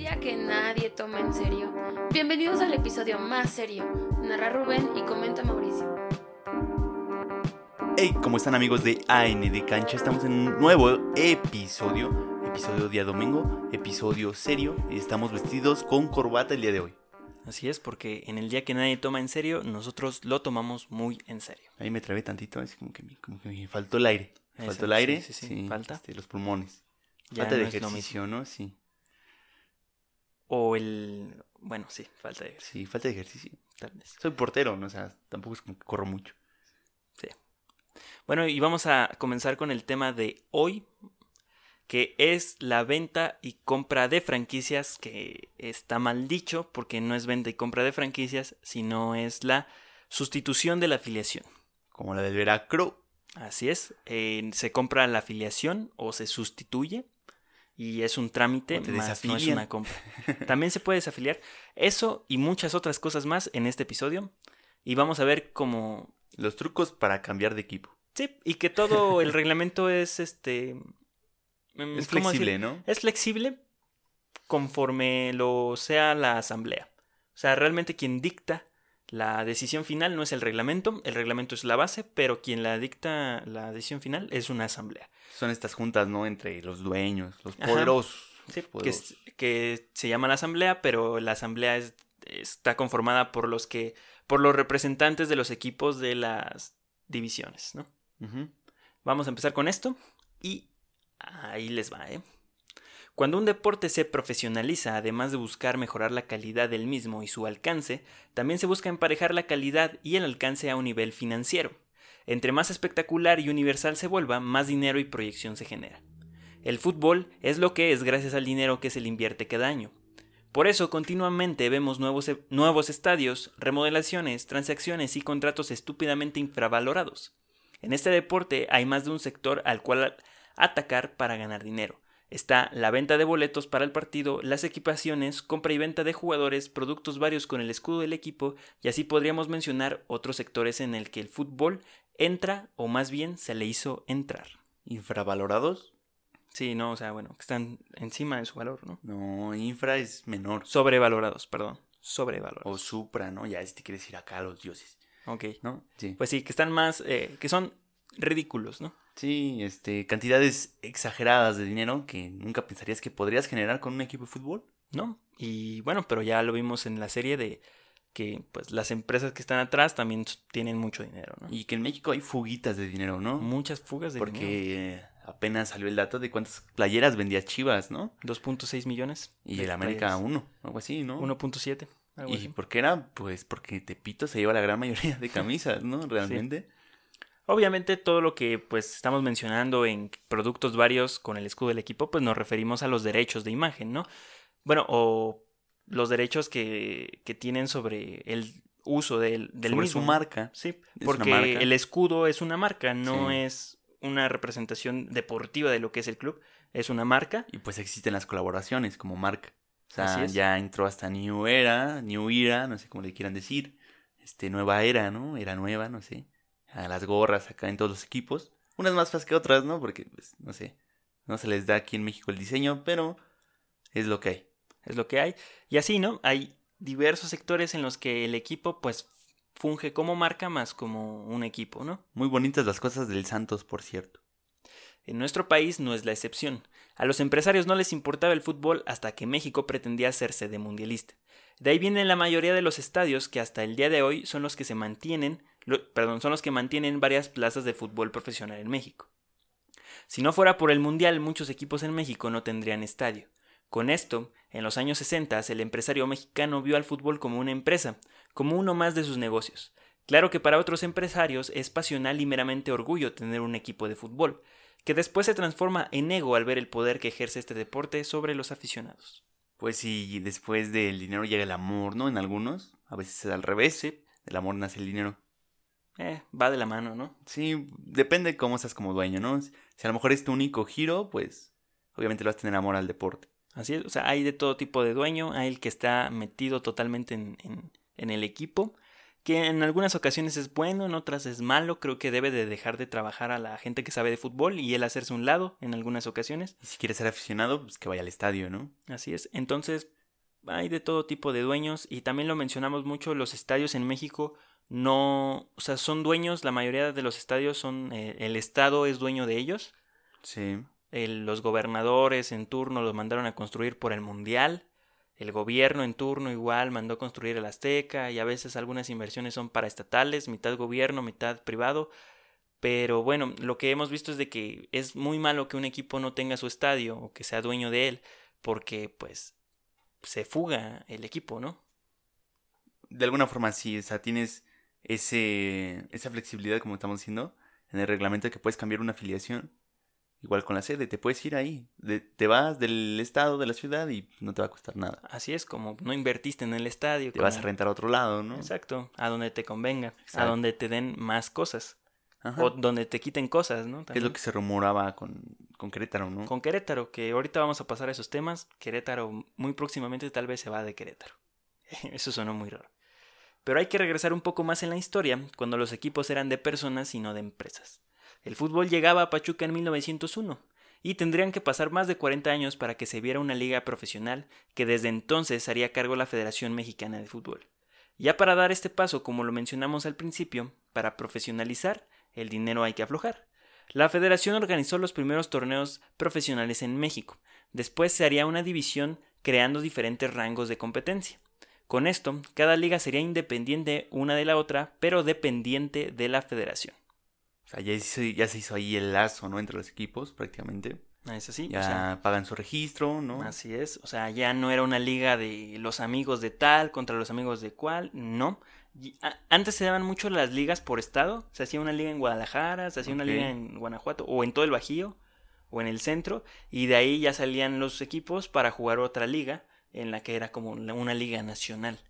día que nadie toma en serio. Bienvenidos al episodio más serio. Narra Rubén y comenta Mauricio. Hey, ¿cómo están amigos de AN de Cancha? Estamos en un nuevo episodio, episodio día domingo, episodio serio y estamos vestidos con corbata el día de hoy. Así es, porque en el día que nadie toma en serio, nosotros lo tomamos muy en serio. Ahí me trabé tantito, es como que me, como que me faltó el aire. Faltó el aire, sí, sí, sí, falta. este, los pulmones. Ya falta de no lo ejercicio, ¿no? Sí. O el... Bueno, sí, falta de Sí, falta de ejercicio. tal vez. Soy portero, ¿no? O sea, tampoco es como que corro mucho. Sí. Bueno, y vamos a comenzar con el tema de hoy, que es la venta y compra de franquicias, que está mal dicho, porque no es venta y compra de franquicias, sino es la sustitución de la afiliación. Como la del Veracruz. Así es, eh, se compra la afiliación o se sustituye y es un trámite, O te más no es una compra. También se puede desafiliar. Eso y muchas otras cosas más en este episodio. Y vamos a ver cómo... Los trucos para cambiar de equipo. Sí, y que todo el reglamento es este... mm, Es ¿cómo flexible, decir? ¿no? Es flexible conforme lo sea la asamblea. O sea, realmente quien dicta la decisión final no es el reglamento, el reglamento es la base, pero quien la dicta la decisión final es una asamblea. Son estas juntas, ¿no? Entre los dueños, los poderosos. Sí, los poderosos. que se llama la asamblea, pero la asamblea es- está conformada por los que por los representantes de los equipos de las divisiones, ¿no? Vamos a empezar con esto y ahí les va, ¿eh? Cuando un deporte se profesionaliza, además de buscar mejorar la calidad del mismo y su alcance, también se busca emparejar la calidad y el alcance a un nivel financiero. Entre más espectacular y universal se vuelva, más dinero y proyección se genera. El fútbol es lo que es gracias al dinero que se le invierte cada año. Por eso continuamente vemos nuevos, e- nuevos estadios, remodelaciones, transacciones y contratos estúpidamente infravalorados. En este deporte hay más de un sector al cual atacar para ganar dinero. Está la venta de boletos para el partido, las equipaciones, compra y venta de jugadores, productos varios con el escudo del equipo y así podríamos mencionar otros sectores en el que el fútbol entra o más bien se le hizo entrar. ¿Infravalorados? Sí, no, o sea, bueno, que están encima de su valor, ¿no? No, infra es menor. Sobrevalorados, perdón. Sobrevalorados. O supra, ¿no? Ya si te quieres ir acá a los dioses, Ok. ¿no? Sí. Pues sí, que están más, eh, que son ridículos, ¿no? Sí, este, cantidades exageradas de dinero que nunca pensarías que podrías generar con un equipo de fútbol. ¿no? Y bueno, pero ya lo vimos en la serie de que pues las empresas que están atrás también tienen mucho dinero, ¿no? Y que en México hay fuguitas de dinero, ¿no? muchas fugas de dinero. Porque apenas salió el dato de cuántas playeras vendía Chivas, ¿no? 2.6 millones. Y el América playeras. uno, algo así, ¿no? 1.7. algo ¿Y así. por qué era? Pues porque Tepito se lleva la gran mayoría de camisas, ¿no? Realmente. Obviamente todo lo que pues estamos mencionando en productos varios con el escudo del equipo, pues nos referimos a los derechos de imagen, ¿no? Bueno, o los derechos que, que tienen sobre el uso del, del Sobre mismo. su marca. Sí, porque marca. el escudo es una marca, no Sí. es una representación deportiva de lo que es el club, es una marca. Y pues existen las colaboraciones como marca. O sea, ya entró hasta New Era, New Era, no sé cómo le quieran decir. Este, nueva era, ¿no? Era nueva, no sé. A las gorras acá en todos los equipos. Unas más feas que otras, ¿no? Porque, pues, no sé. No se les da aquí en México el diseño, pero es lo que hay. es lo que hay. Y así, ¿no? Hay diversos sectores en los que el equipo pues funge como marca más como un equipo, ¿no? Muy bonitas las cosas del Santos, por cierto. En nuestro país no es la excepción. A los empresarios no les importaba el fútbol hasta que México pretendía ser sede mundialista. De ahí vienen la mayoría de los estadios que hasta el día de hoy son los que se mantienen, perdón, son los que mantienen varias plazas de fútbol profesional en México. Si no fuera por el mundial, muchos equipos en México no tendrían estadio. Con esto, en los años 60, el empresario mexicano vio al fútbol como una empresa, como uno más de sus negocios. Claro que para otros empresarios es pasional y meramente orgullo tener un equipo de fútbol, que después se transforma en ego al ver el poder que ejerce este deporte sobre los aficionados. Pues sí, después del dinero llega el amor, ¿no? En algunos. A veces es al revés, ¿sí? Del amor nace el dinero. Eh, va de la mano, ¿no? Sí, depende de cómo seas como dueño, ¿no? Si a lo mejor es tu único giro, pues obviamente le vas a tener amor al deporte. Así es, o sea, hay de todo tipo de dueño, hay el que está metido totalmente en, en- en el equipo que en algunas ocasiones es bueno, en otras es malo. Creo que debe de dejar de trabajar a la gente que sabe de fútbol y él hacerse un lado en algunas ocasiones. Y si quiere ser aficionado, pues que vaya al estadio, ¿no? Así es. Entonces, hay de todo tipo de dueños y también lo mencionamos mucho, los estadios en México no, o sea, son dueños, la mayoría de los estadios son, eh, el Estado es dueño de ellos. Sí. El- los gobernadores en turno los mandaron a construir por el Mundial. El gobierno en turno igual mandó construir el Azteca y a veces algunas inversiones son para estatales, mitad gobierno, mitad privado. Pero bueno, lo que hemos visto es de que es muy malo que un equipo no tenga su estadio o que sea dueño de él porque pues se fuga el equipo, ¿no? De alguna forma sí, o sea, tienes ese, esa flexibilidad, como estamos diciendo, en el reglamento de que puedes cambiar una afiliación. Igual con la sede, te puedes ir ahí. De- te vas del estado, de la ciudad y no te va a costar nada. Así es, como no invertiste en el estadio. Te vas a rentar a otro lado, ¿no? Exacto, a donde te convenga, a donde te den más cosas. Ajá. O donde te quiten cosas, ¿no? Que es También. lo que se rumoraba con, con Querétaro, ¿no? Con Querétaro, que ahorita vamos a pasar a esos temas. Querétaro muy próximamente tal vez se va de Querétaro. Eso sonó muy raro. Pero hay que regresar un poco más en la historia, cuando los equipos eran de personas y no de empresas. El fútbol llegaba a Pachuca en 1901, y tendrían que pasar más de 40 años para que se viera una liga profesional que desde entonces haría cargo la Federación Mexicana de Fútbol. Ya para dar este paso, como lo mencionamos al principio, para profesionalizar, el dinero hay que aflojar. La federación organizó los primeros torneos profesionales en México. Después se haría una división creando diferentes rangos de competencia. Con esto, cada liga sería independiente una de la otra, pero dependiente de la federación. O sea, ya, hizo- ya se hizo ahí el lazo, ¿no? Entre los equipos, prácticamente. ¿Es así? Ya O sea, pagan su registro, ¿no? Así es, o sea, ya no era una liga de los amigos de tal contra los amigos de cual, no. Antes se daban mucho las ligas por estado, se hacía una liga en Guadalajara, se hacía una liga en Guanajuato o en todo el Bajío o en el centro y de ahí ya salían los equipos para jugar otra liga en la que era como una liga nacional.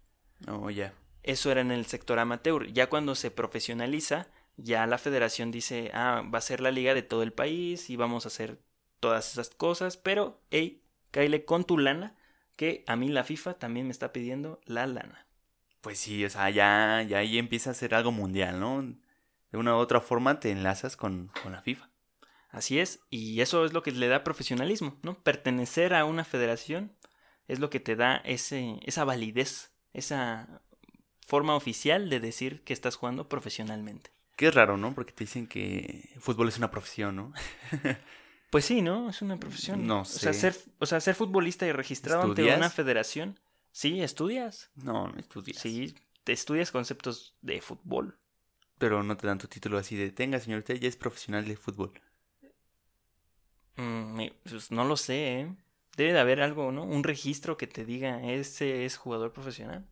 No, ya. Eso era en el sector amateur. Ya cuando se profesionaliza, ya la federación dice, ah, va a ser la liga de todo el país y vamos a hacer todas esas cosas, pero, hey, cáile con tu lana, que a mí la FIFA también me está pidiendo la lana. Pues sí, o sea, ya, ya ahí empieza a ser algo mundial, ¿no? De una u otra forma te enlazas con, con la FIFA. Así es, y eso es lo que le da profesionalismo, ¿no? Pertenecer a una federación es lo que te da ese, esa validez, esa forma oficial de decir que estás jugando profesionalmente. Que es raro, ¿no? Porque te dicen que el fútbol es una profesión, ¿no? Pues sí, ¿no? Es una profesión. No O sea, sé. ser, o sea, ser futbolista y registrado ante una federación. Sí, estudias. No, no estudias. Sí, te estudias conceptos de fútbol. Pero no te dan tu título así de, tenga, señor, usted ya es profesional de fútbol. Mm, pues no lo sé, ¿eh? Debe de haber algo, ¿no? Un registro que te diga, ese es jugador profesional.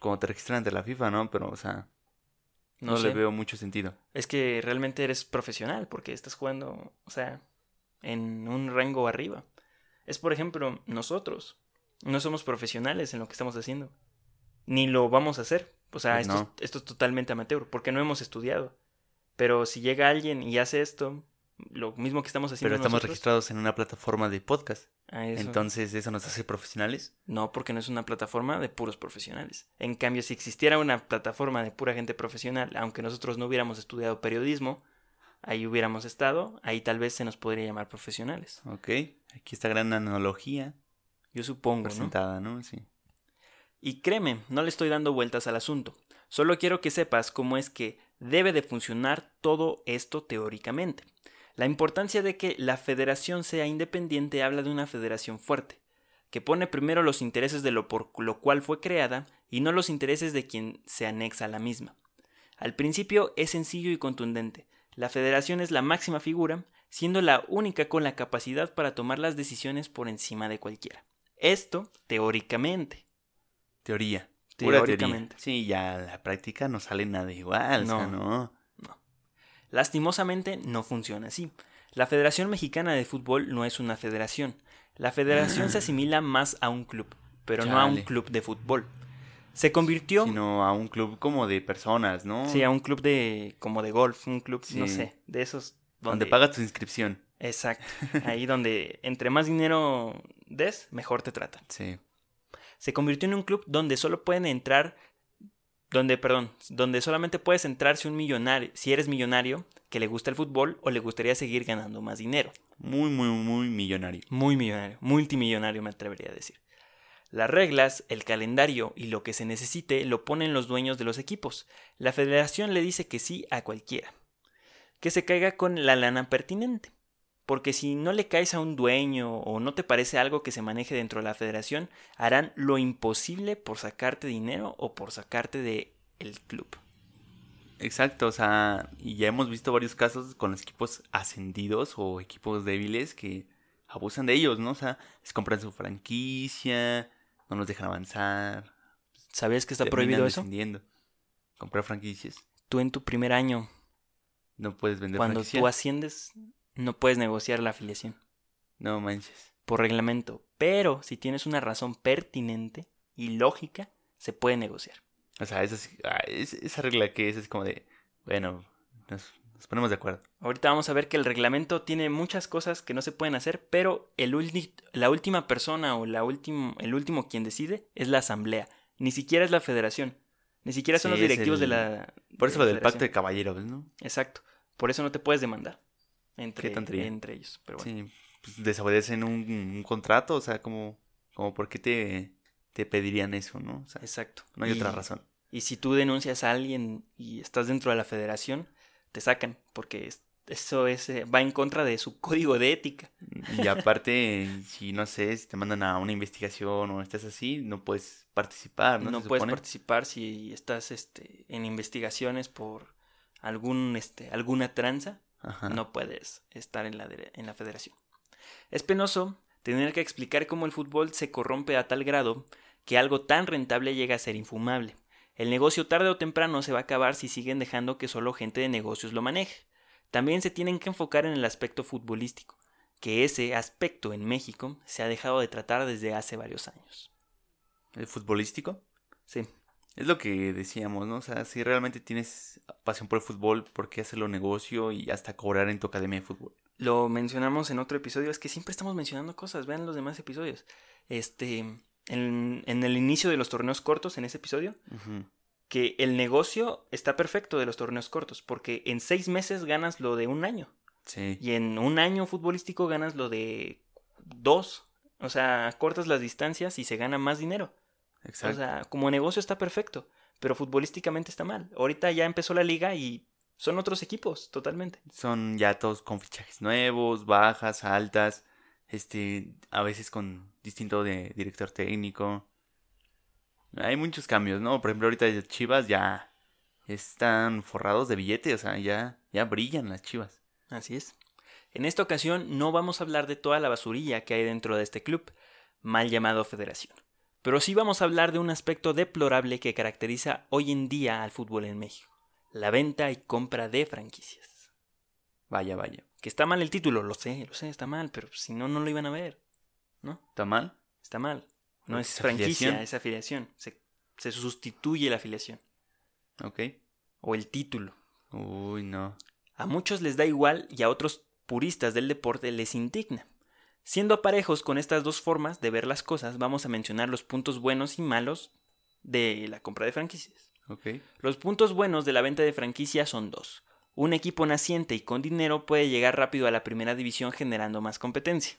Como te registran ante la FIFA, ¿no? Pero, o sea, No, no, sé. le veo mucho sentido. Es que realmente eres profesional porque estás jugando, o sea, en un rango arriba. Es, por ejemplo, nosotros. No somos profesionales en lo que estamos haciendo. Ni lo vamos a hacer. O sea, Pues esto, no. es, esto es totalmente amateur porque no hemos estudiado. Pero si llega alguien y hace esto, lo mismo que estamos haciendo Pero estamos nosotros, registrados en una plataforma de podcast. a eso- Entonces, ¿eso nos hace profesionales? No, porque no es una plataforma de puros profesionales. En cambio, si existiera una plataforma de pura gente profesional, aunque nosotros no hubiéramos estudiado periodismo, ahí hubiéramos estado, ahí tal vez se nos podría llamar profesionales. Ok. Aquí está gran analogía Yo supongo, ¿no? presentada, ¿no? Sí. Y créeme, no le estoy dando vueltas al asunto. Solo quiero que sepas cómo es que debe de funcionar todo esto teóricamente. La importancia de que la federación sea independiente habla de una federación fuerte, que pone primero los intereses de lo por lo cual fue creada y no los intereses de quien se anexa a la misma. Al principio es sencillo y contundente. La federación es la máxima figura, siendo la única con la capacidad para tomar las decisiones por encima de cualquiera. Esto teóricamente. Teoría. Pura teoría. Teóricamente. Sí, ya la práctica no sale nada igual. O sea, No. Lastimosamente no funciona así. La Federación Mexicana de Fútbol no es una federación. La federación se asimila más a un club, pero no a un club de fútbol. Se convirtió Sino a un club como de personas, ¿no? sí, a un club de como de golf, un club, no sé, de esos Donde pagas tu inscripción. Exacto. Ahí donde entre más dinero des, mejor te tratan. Sí. Se convirtió en un club donde solo pueden entrar donde, perdón, donde solamente puedes entrar si un millonario, si eres millonario, que le gusta el fútbol o le gustaría seguir ganando más dinero. Muy, muy, muy millonario. Muy millonario, multimillonario me atrevería a decir. Las reglas, el calendario y lo que se necesite lo ponen los dueños de los equipos. La federación le dice que sí a cualquiera. Que se caiga con la lana pertinente. Porque si no le caes a un dueño o no te parece algo que se maneje dentro de la federación, harán lo imposible por sacarte dinero o por sacarte del el club. Exacto, o sea, y ya hemos visto varios casos con los equipos ascendidos o equipos débiles que abusan de ellos, ¿no? O sea, les compran su franquicia, no nos dejan avanzar. ¿Sabías que está prohibido eso? Comprar franquicias. Tú en tu primer año, No puedes vender cuando franquicia. tú asciendes, no puedes negociar la afiliación No manches. por reglamento. Pero si tienes una razón pertinente y lógica, se puede negociar. O sea, esa, ah, es- esa regla que es, es como de, bueno, nos, nos ponemos de acuerdo. Ahorita vamos a ver que el reglamento tiene muchas cosas que no se pueden hacer, pero el ulti- la última persona o la último, el último quien decide es la asamblea. Ni siquiera es la federación. Ni siquiera son Sí, los directivos de la. Por eso lo del pacto de caballeros, ¿no? Exacto. Por eso no te puedes demandar entre, Qué entre ellos. Pero bueno. Sí, pues desobedecen un, un contrato, o sea, como, como por qué te, te pedirían eso, ¿no? O sea, Exacto. no hay Y- otra razón. Y si tú denuncias a alguien y estás dentro de la federación, te sacan, porque es- eso es, eh, va en contra de su código de ética. Y aparte, si no sé, si te mandan a una investigación o estás así, no puedes participar, ¿no? No, puedes supone. participar si estás este, en investigaciones por algún, este, alguna tranza, Ajá. no puedes estar en la, en la federación. Es penoso tener que explicar cómo el fútbol se corrompe a tal grado que algo tan rentable llega a ser infumable. El negocio tarde o temprano se va a acabar si siguen dejando que solo gente de negocios lo maneje. También se tienen que enfocar en el aspecto futbolístico, que ese aspecto en México se ha dejado de tratar desde hace varios años. ¿El futbolístico? Sí, Es lo que decíamos, ¿no? O sea, si realmente tienes pasión por el fútbol, ¿por qué hacerlo negocio y hasta cobrar en tu academia de fútbol? lo mencionamos en otro episodio, es que siempre estamos mencionando cosas, vean los demás episodios. Este, en, en el inicio de los torneos cortos, en ese episodio, que el negocio está perfecto de los torneos cortos, porque en seis meses ganas lo de un año, Sí. y en un año futbolístico ganas lo de dos. O sea, cortas las distancias y se gana más dinero. Exacto. O sea, como negocio está perfecto, pero futbolísticamente está mal. Ahorita ya empezó la liga y son otros equipos, totalmente. Son ya todos con fichajes nuevos, bajas, altas, este, a veces con distinto de director técnico. Hay muchos cambios, ¿no? Por ejemplo, ahorita Chivas ya están forrados de billete, o sea, ya, ya brillan las Chivas. Así es. En esta ocasión no vamos a hablar de toda la basurilla que hay dentro de este club, mal llamado federación. Pero sí vamos a hablar de un aspecto deplorable que caracteriza hoy en día al fútbol en México. La venta y compra de franquicias. Vaya, vaya. Que está mal el título, lo sé, lo sé, está mal, pero si no, no lo iban a ver. ¿No? ¿Está mal? Está mal. No ¿Es es franquicia, afiliación? es afiliación. Se, se sustituye la afiliación. Ok. O el título. Uy, no. A muchos les da igual y a otros puristas del deporte les indigna. Siendo parejos con estas dos formas de ver las cosas, vamos a mencionar los puntos buenos y malos de la compra de franquicias. Los puntos buenos de la venta de franquicias son dos. Un equipo naciente y con dinero puede llegar rápido a la primera división generando más competencia.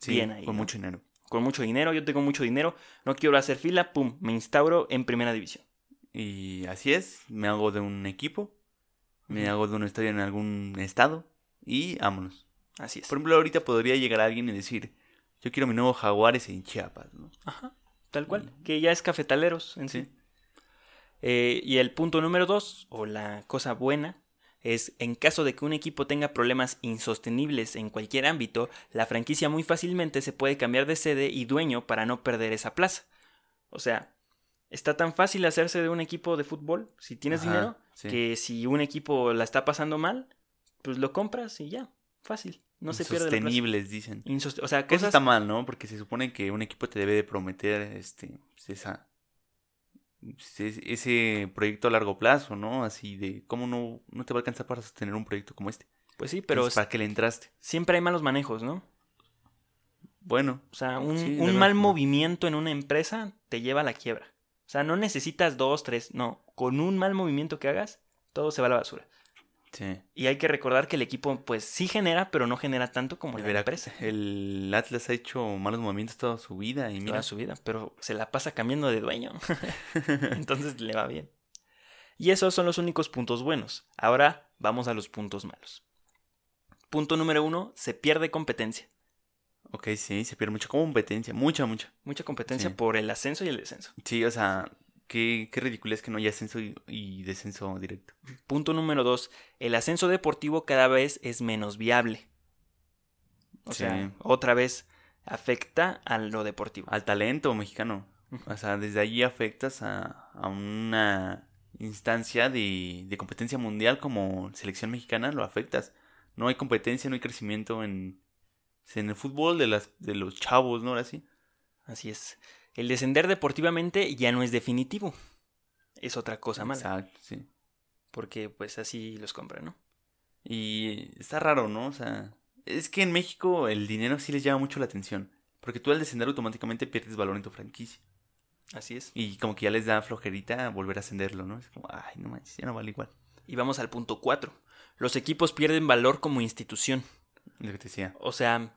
Sí, Bien ahí, con ¿no? mucho dinero. Con mucho dinero, yo tengo mucho dinero, no quiero hacer fila, pum, me instauro en primera división. Y así es, me hago de un equipo, me hago de una estadio en algún estado y vámonos. Así es. Por ejemplo, ahorita podría llegar alguien y decir, yo quiero mi nuevo Jaguares en Chiapas, ¿no? Ajá, tal cual, que ya es cafetaleros en sí. Sí. Eh, y el punto número dos, o la cosa buena, es en caso de que un equipo tenga problemas insostenibles en cualquier ámbito, la franquicia muy fácilmente se puede cambiar de sede y dueño para no perder esa plaza. O sea, está tan fácil hacerse de un equipo de fútbol, si tienes Ajá, dinero, sí. que si un equipo la está pasando mal, pues lo compras y ya, fácil, no se pierde la plaza. Sostenibles, dicen. O sea, Que Eso cosas está mal, ¿no? Porque se supone que un equipo te debe de prometer este, pues, esa, pues, es- ese proyecto a largo plazo, ¿no? Así de, ¿cómo no, no te va a alcanzar para sostener un proyecto como este? Pues sí, pero Entonces, ¿Para qué le entraste? siempre hay malos manejos, ¿no? Bueno, O sea, un, Sí, un mal movimiento en una empresa te lleva a la quiebra. O sea, no necesitas dos, tres, no. Con un mal movimiento que hagas, todo se va a la basura. Sí. Y hay que recordar que el equipo, pues sí genera, pero no genera tanto como El, la Vera- empresa. el Atlas ha hecho malos movimientos toda su vida y mira, Toda su vida, pero se la pasa cambiando de dueño. Entonces le va bien. Y esos son los únicos puntos buenos. Ahora vamos a los puntos malos. Punto número uno, se pierde competencia. ok, sí, se pierde mucha competencia, mucha, mucha. Mucha competencia Sí. por el ascenso y el descenso. Sí, o sea, qué, qué ridículo es que no haya ascenso y, y descenso directo. Punto número dos, el ascenso deportivo cada vez es menos viable. O Sí. sea, otra vez afecta a lo deportivo. Al talento mexicano. O sea, desde allí afectas a, a una instancia de, de competencia mundial como selección mexicana, lo afectas. No hay competencia, no hay crecimiento en, en el fútbol de, las, de los chavos, ¿no? Ahora sí. Así es. El descender deportivamente ya no es definitivo. Es otra cosa mala. Exacto, sí. Porque pues así los compran, ¿no? Y está raro, ¿no? O sea, es que en México el dinero sí les llama mucho la atención. Porque tú al descender automáticamente pierdes valor en tu franquicia. Así es. Y como que ya les da flojerita volver a ascenderlo, ¿no? Es como, ay, no manches, ya no vale igual. Y vamos al punto 4. Los equipos pierden valor como institución. Lo que te decía. O sea,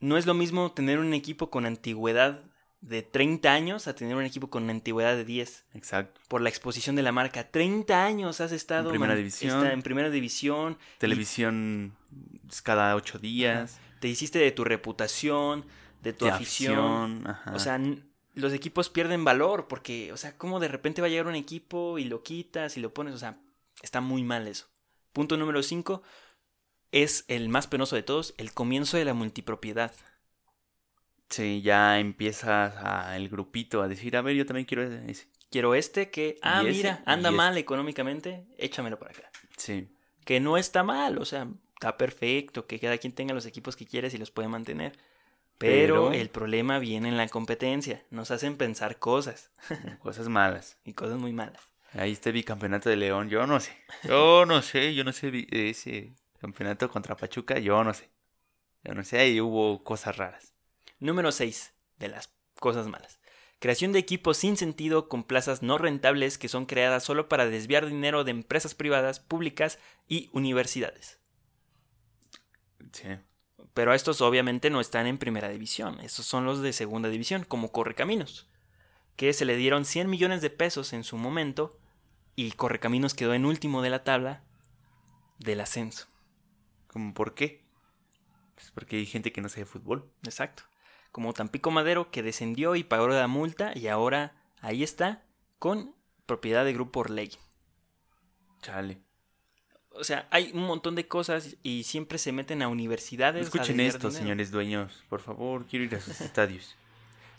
no es lo mismo tener un equipo con antigüedad de 30 años a tener un equipo con antigüedad de 10. Exacto. Por la exposición de la marca. 30 años has estado En primera man- división. está en primera división. Televisión cada ocho días. Te hiciste de tu reputación, de tu de afición. ajá. O sea, los equipos pierden valor porque, o sea, ¿cómo de repente va a llegar un equipo y lo quitas y lo pones? O sea, está muy mal eso. Punto número 5 es el más penoso de todos, el comienzo de la multipropiedad. Sí, ya empiezas a, el grupito a decir, a ver, yo también quiero ese. Quiero este que, ah, Y mira, anda este. mal económicamente, échamelo para acá. Sí. Que no está mal, o sea, está perfecto, que cada quien tenga los equipos que quiere y los puede mantener. Pero, Pero- el problema viene en la competencia. Nos hacen pensar cosas Cosas malas. y cosas muy malas. Ahí está el bicampeonato de León, yo no sé. Yo no sé, yo no sé ese campeonato contra Pachuca, yo no sé. Yo no sé, ahí hubo cosas raras. Número 6 de las cosas malas. Creación de equipos sin sentido con plazas no rentables que son creadas solo para desviar dinero de empresas privadas, públicas y universidades. Sí. Pero estos obviamente no están en primera división, estos son los de segunda división, como Correcaminos, que se le dieron 100 millones de pesos en su momento y Correcaminos quedó en último de la tabla del ascenso. ¿Cómo por qué? Pues porque hay gente que no sabe fútbol. Exacto. Como Tampico Madero que descendió y pagó la multa y ahora ahí está con propiedad de Grupo Orlegui. Chale. O sea, hay un montón de cosas y siempre se meten a universidades. Escuchen esto, dinero. señores dueños. Por favor, quiero ir a sus estadios.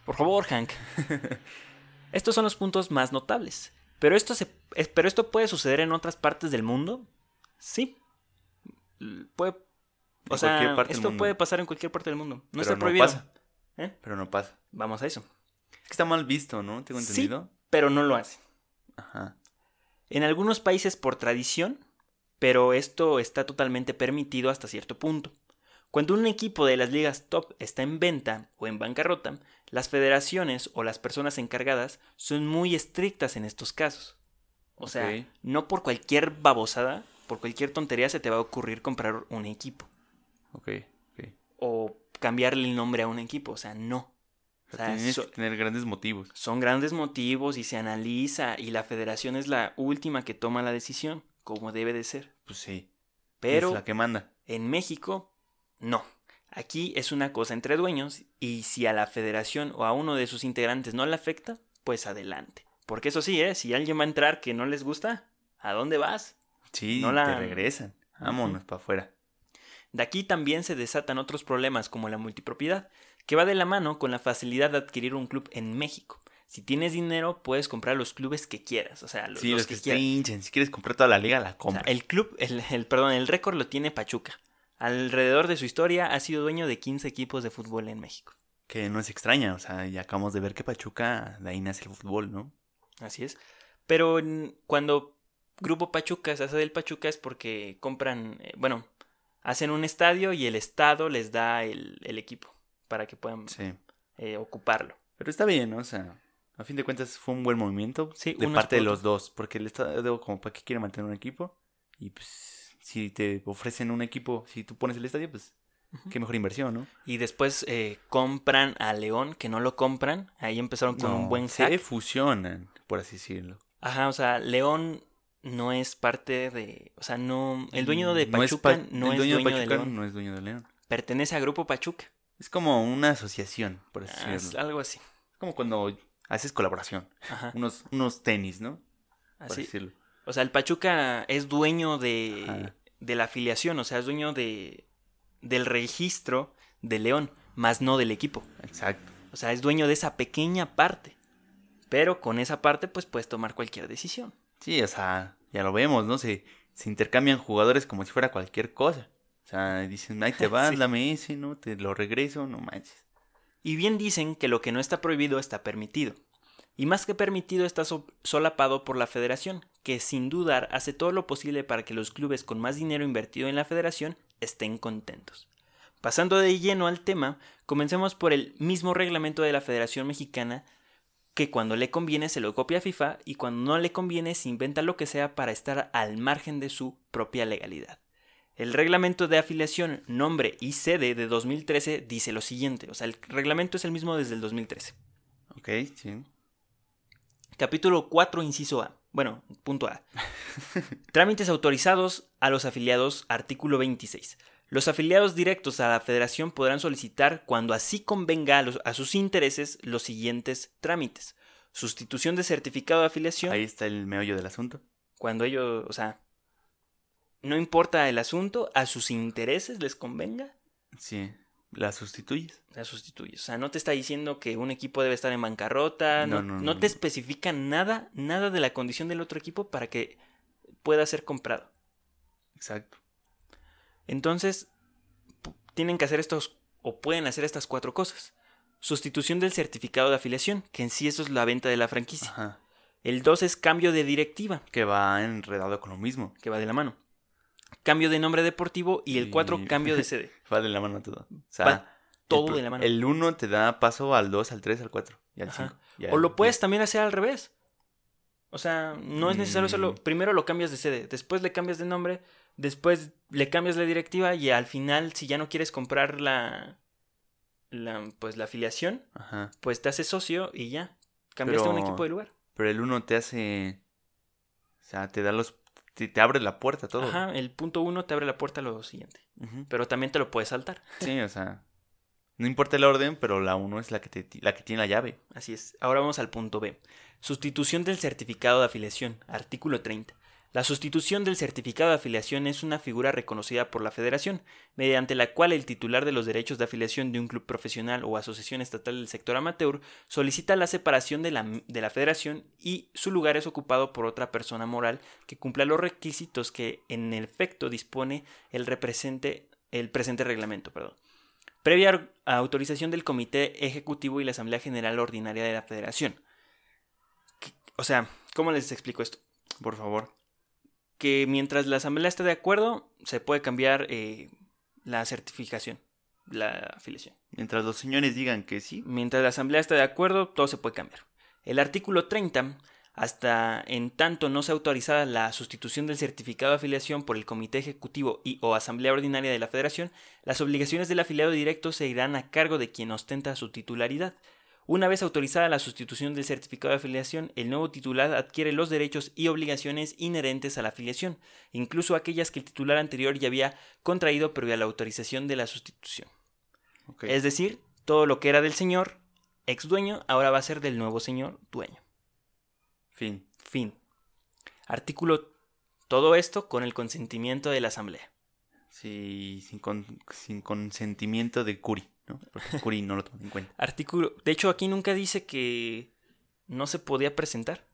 Por favor, Hank. Estos son los puntos más notables. Pero esto, se, es- pero esto puede suceder en otras partes del mundo. Sí. Puede, o sea, esto mundo. puede pasar en cualquier parte del mundo. No Pero está no prohibido. pasa. ¿Eh? Pero no pasa. Vamos a eso. Es que está mal visto, ¿no? ¿Tengo Sí. entendido? Pero no lo hace. Ajá. En algunos países por tradición, pero esto está totalmente permitido hasta cierto punto. Cuando un equipo de las ligas top está en venta o en bancarrota, las federaciones o las personas encargadas son muy estrictas en estos casos. O sea, no por cualquier babosada, por cualquier tontería se te va a ocurrir comprar un equipo Ok, ok. o cambiarle el nombre a un equipo, o sea, no. O sea, tienes so- que tener grandes motivos. son grandes motivos y se analiza y la federación es la última que toma la decisión, como debe de ser. Pues sí. Pero Es la que manda. en México, no. Aquí es una cosa entre dueños y si a la federación o a uno de sus integrantes no le afecta, pues adelante. Porque eso sí, ¿eh? si alguien va a entrar que no les gusta, ¿a dónde vas? Sí, No la- te regresan. Vámonos para afuera. De aquí también se desatan otros problemas como la multipropiedad, que va de la mano con la facilidad de adquirir un club en México. Si tienes dinero, puedes comprar los clubes que quieras, o sea, los, Sí, los los que que hinchen. Si quieres comprar toda la liga, la O sea, compra. el club, el, el- perdón, el récord lo tiene Pachuca. Alrededor de su historia ha sido dueño de 15 equipos de fútbol en México. Que no es extraña. O sea, ya acabamos de ver que Pachuca, de ahí nace el fútbol, ¿no? Así es. Pero cuando Grupo Pachuca se hace del Pachuca es porque compran, eh, bueno, hacen un estadio y el Estado les da el, el equipo para que puedan Sí. eh, ocuparlo. Pero está bien, ¿no? O sea, A fin de cuentas fue un buen movimiento Sí, de parte de los dos, porque el estadio como para qué quiere mantener un equipo y pues si te ofrecen un equipo, si tú pones el estadio, pues qué mejor inversión, ¿no? Y después eh, compran a León, que no lo compran. Ahí empezaron con un buen se hack. fusionan, por así decirlo. Ajá, o sea, León no es parte de. O sea, no. El dueño de No es Pachuca pa- no el es dueño de León. no es dueño de León. Pertenece a Grupo Pachuca. Es como una asociación, por así Ah, es decirlo. algo así. Es como cuando haces colaboración, Ajá. unos, unos tenis, ¿no? Por Así. decirlo. O sea, el Pachuca es dueño de, Ajá. de la afiliación, o sea, es dueño de, del registro de León, más no del equipo. Exacto. O sea, es dueño de esa pequeña parte. Pero con esa parte, pues puedes tomar cualquier decisión. Sí, o sea, ya lo vemos, ¿no? Se, se intercambian jugadores como si fuera cualquier cosa. O sea, dicen, ahí te vas, Sí. dame ese, ¿no? Te lo regreso, no manches. Y bien dicen que lo que no está prohibido está permitido. Y más que permitido está so- solapado por la federación, que sin dudar hace todo lo posible para que los clubes con más dinero invertido en la federación estén contentos. Pasando de lleno al tema, comencemos por el mismo reglamento de la Federación Mexicana, que cuando le conviene se lo copia a FIFA y cuando no le conviene se inventa lo que sea para estar al margen de su propia legalidad. El reglamento de afiliación, nombre y sede de 2013 dice lo siguiente, o sea, el reglamento es el mismo desde el 2013. Ok, sí. Capítulo 4, inciso A. Bueno, punto A. Trámites autorizados a los afiliados, artículo 26. Los afiliados directos a la federación podrán solicitar, cuando así convenga a, los- a sus intereses, los siguientes trámites. Sustitución de certificado de afiliación, Ahí está el meollo del asunto. cuando ellos, o sea, no importa el asunto, a sus intereses les convenga, Sí, la sustituyes. la sustituyes. O sea, no te está diciendo que un equipo debe estar en bancarrota, no, No, no, te especifica nada, nada de la condición del otro equipo para que pueda ser comprado. Exacto. Entonces, tienen que hacer estos, o pueden hacer estas cuatro cosas. Sustitución del certificado de afiliación, que en sí eso es la venta de la franquicia. Ajá. El 2 es cambio de directiva, Que va enredado con lo mismo. que va de la mano. Cambio de nombre deportivo y el 4 Y- cambio de sede. Va de la mano todo. O sea, Va todo el, de la mano. El 1 te da paso al 2, al 3, al 4 y al Ajá. 5. O lo puedes también hacer al revés. O sea, no es necesario hacerlo. Mm. Primero lo cambias de sede, después le cambias de nombre, después le cambias la directiva y al final, si ya no quieres comprar la, la pues la afiliación, Ajá. pues te haces socio y ya. Cambiaste un Pero- equipo de lugar. Pero el 1 te hace. O sea, te da los. Te, te abre la puerta a todo. Ajá, el punto uno te abre la puerta a lo siguiente. Ujú. Pero también te lo puedes saltar. Sí, o sea. No importa el orden, pero la 1 es la que, te, la que tiene la llave. Así es. Ahora vamos al punto B. Sustitución del certificado de afiliación. Artículo 30. La sustitución del certificado de afiliación es una figura reconocida por la Federación, mediante la cual el titular de los derechos de afiliación de un club profesional o asociación estatal del sector amateur solicita la separación de la, de la Federación y su lugar es ocupado por otra persona moral que cumpla los requisitos que en efecto dispone el, represente, el presente reglamento. Perdón previa autorización del Comité Ejecutivo y la Asamblea General Ordinaria de la Federación. O sea, ¿cómo les explico esto? Por favor. Que mientras la Asamblea esté de acuerdo, se puede cambiar eh, la certificación, la afiliación. Mientras los señores digan que sí. Mientras la Asamblea esté de acuerdo, todo se puede cambiar. El artículo 30, hasta en tanto no sea autorizada la sustitución del certificado de afiliación por el Comité Ejecutivo y o Asamblea Ordinaria de la Federación, las obligaciones del afiliado directo se irán a cargo de quien ostenta su titularidad. Una vez autorizada la sustitución del certificado de afiliación, el nuevo titular adquiere los derechos y obligaciones inherentes a la afiliación, incluso aquellas que el titular anterior ya había contraído previa a la autorización de la sustitución. Es decir, todo lo que era del señor ex dueño ahora va a ser del nuevo señor dueño. Fin. Fin. Artículo todo esto con el consentimiento de la asamblea. Sí, sin, con- sin consentimiento de Curi, ¿no? Porque Curi no lo toma en cuenta. Artículo, de hecho aquí nunca dice que no se podía presentar.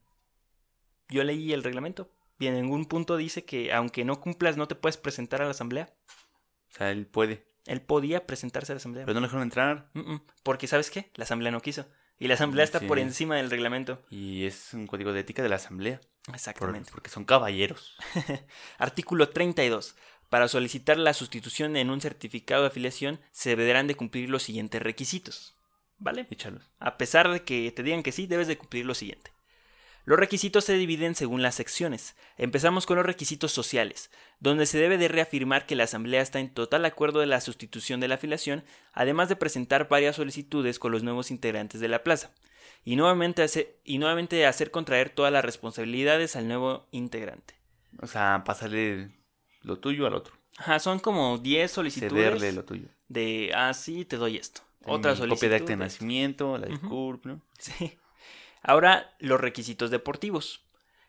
Yo leí el reglamento y en ningún punto dice que aunque no cumplas no te puedes presentar a la asamblea. O sea, él puede. Él podía presentarse a la asamblea. Pero no le dejaron entrar. Mm, mm, Porque ¿sabes qué? La asamblea no quiso. Y la asamblea está por encima del reglamento. Y es un código de ética de la asamblea. por- Exactamente. porque son caballeros. Artículo 32. Para solicitar la sustitución en un certificado de afiliación se deberán de cumplir los siguientes requisitos. ¿vale? Échalos. A pesar de que te digan que sí, debes de cumplir lo siguiente. Los requisitos se dividen según las secciones. Empezamos con los requisitos sociales, donde se debe de reafirmar que la Asamblea está en total acuerdo de la sustitución de la afiliación, además de presentar varias solicitudes con los nuevos integrantes de la plaza, y nuevamente, hacer, y nuevamente hacer contraer todas las responsabilidades al nuevo integrante. O sea, pasarle lo tuyo al otro. Ajá, son como 10 solicitudes Cederle lo tuyo. de, ah, sí, te doy esto. Otra solicitud. Copia de acta de nacimiento, la de. CURP, ¿no? Sí. Ahora, los requisitos deportivos.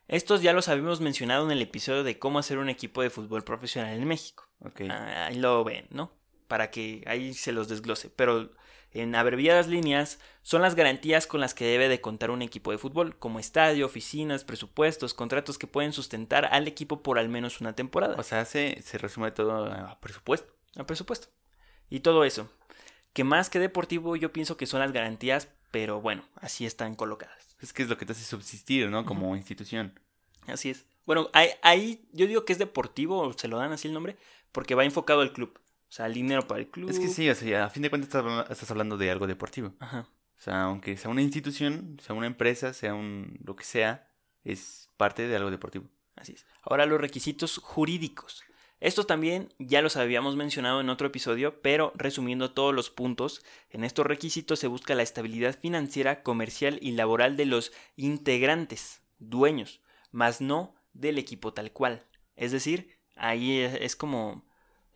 Estos ya los habíamos mencionado en el episodio de cómo hacer un equipo de fútbol profesional en México. Ok. Ah, Ahí lo ven, ¿no? Para que ahí se los desglose. Pero en abreviadas líneas son las garantías con las que debe de contar un equipo de fútbol, como estadio, oficinas, presupuestos, contratos que pueden sustentar al equipo por al menos una temporada. O sea, se, se resume todo a presupuesto. a presupuesto. Y todo eso. Que más que deportivo yo pienso que son las garantías, pero bueno, así están colocadas. Es que es lo que te hace subsistir, ¿no? Como institución. Así es. Bueno, ahí, ahí yo digo que es deportivo, se lo dan así el nombre, porque va enfocado al club. O sea, el dinero para el club. Es que sí, o sea, a fin de cuentas estás habla- estás hablando de algo deportivo. Ajá. O sea, aunque sea una institución, sea una empresa, sea un lo que sea, es parte de algo deportivo. Así es. Ahora los requisitos jurídicos. Estos también ya los habíamos mencionado en otro episodio, pero resumiendo todos los puntos, en estos requisitos se busca la estabilidad financiera, comercial y laboral de los integrantes, dueños, más no del equipo tal cual. Es decir, ahí es como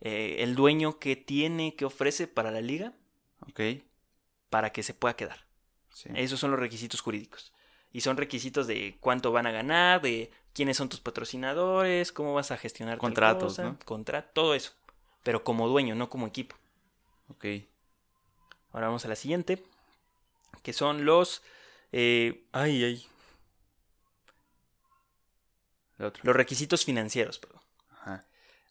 eh, el dueño que tiene, que ofrece para la liga, ¿Ok? para que se pueda quedar. Sí. Esos son los requisitos jurídicos. Y son requisitos de cuánto van a ganar, de quiénes son tus patrocinadores, cómo vas a gestionar Contratos, ¿no? contra- todo eso. Pero como dueño, no como equipo. Ok. Ahora vamos a la siguiente, que son los... eh, ay, ay. Los requisitos financieros, perdón.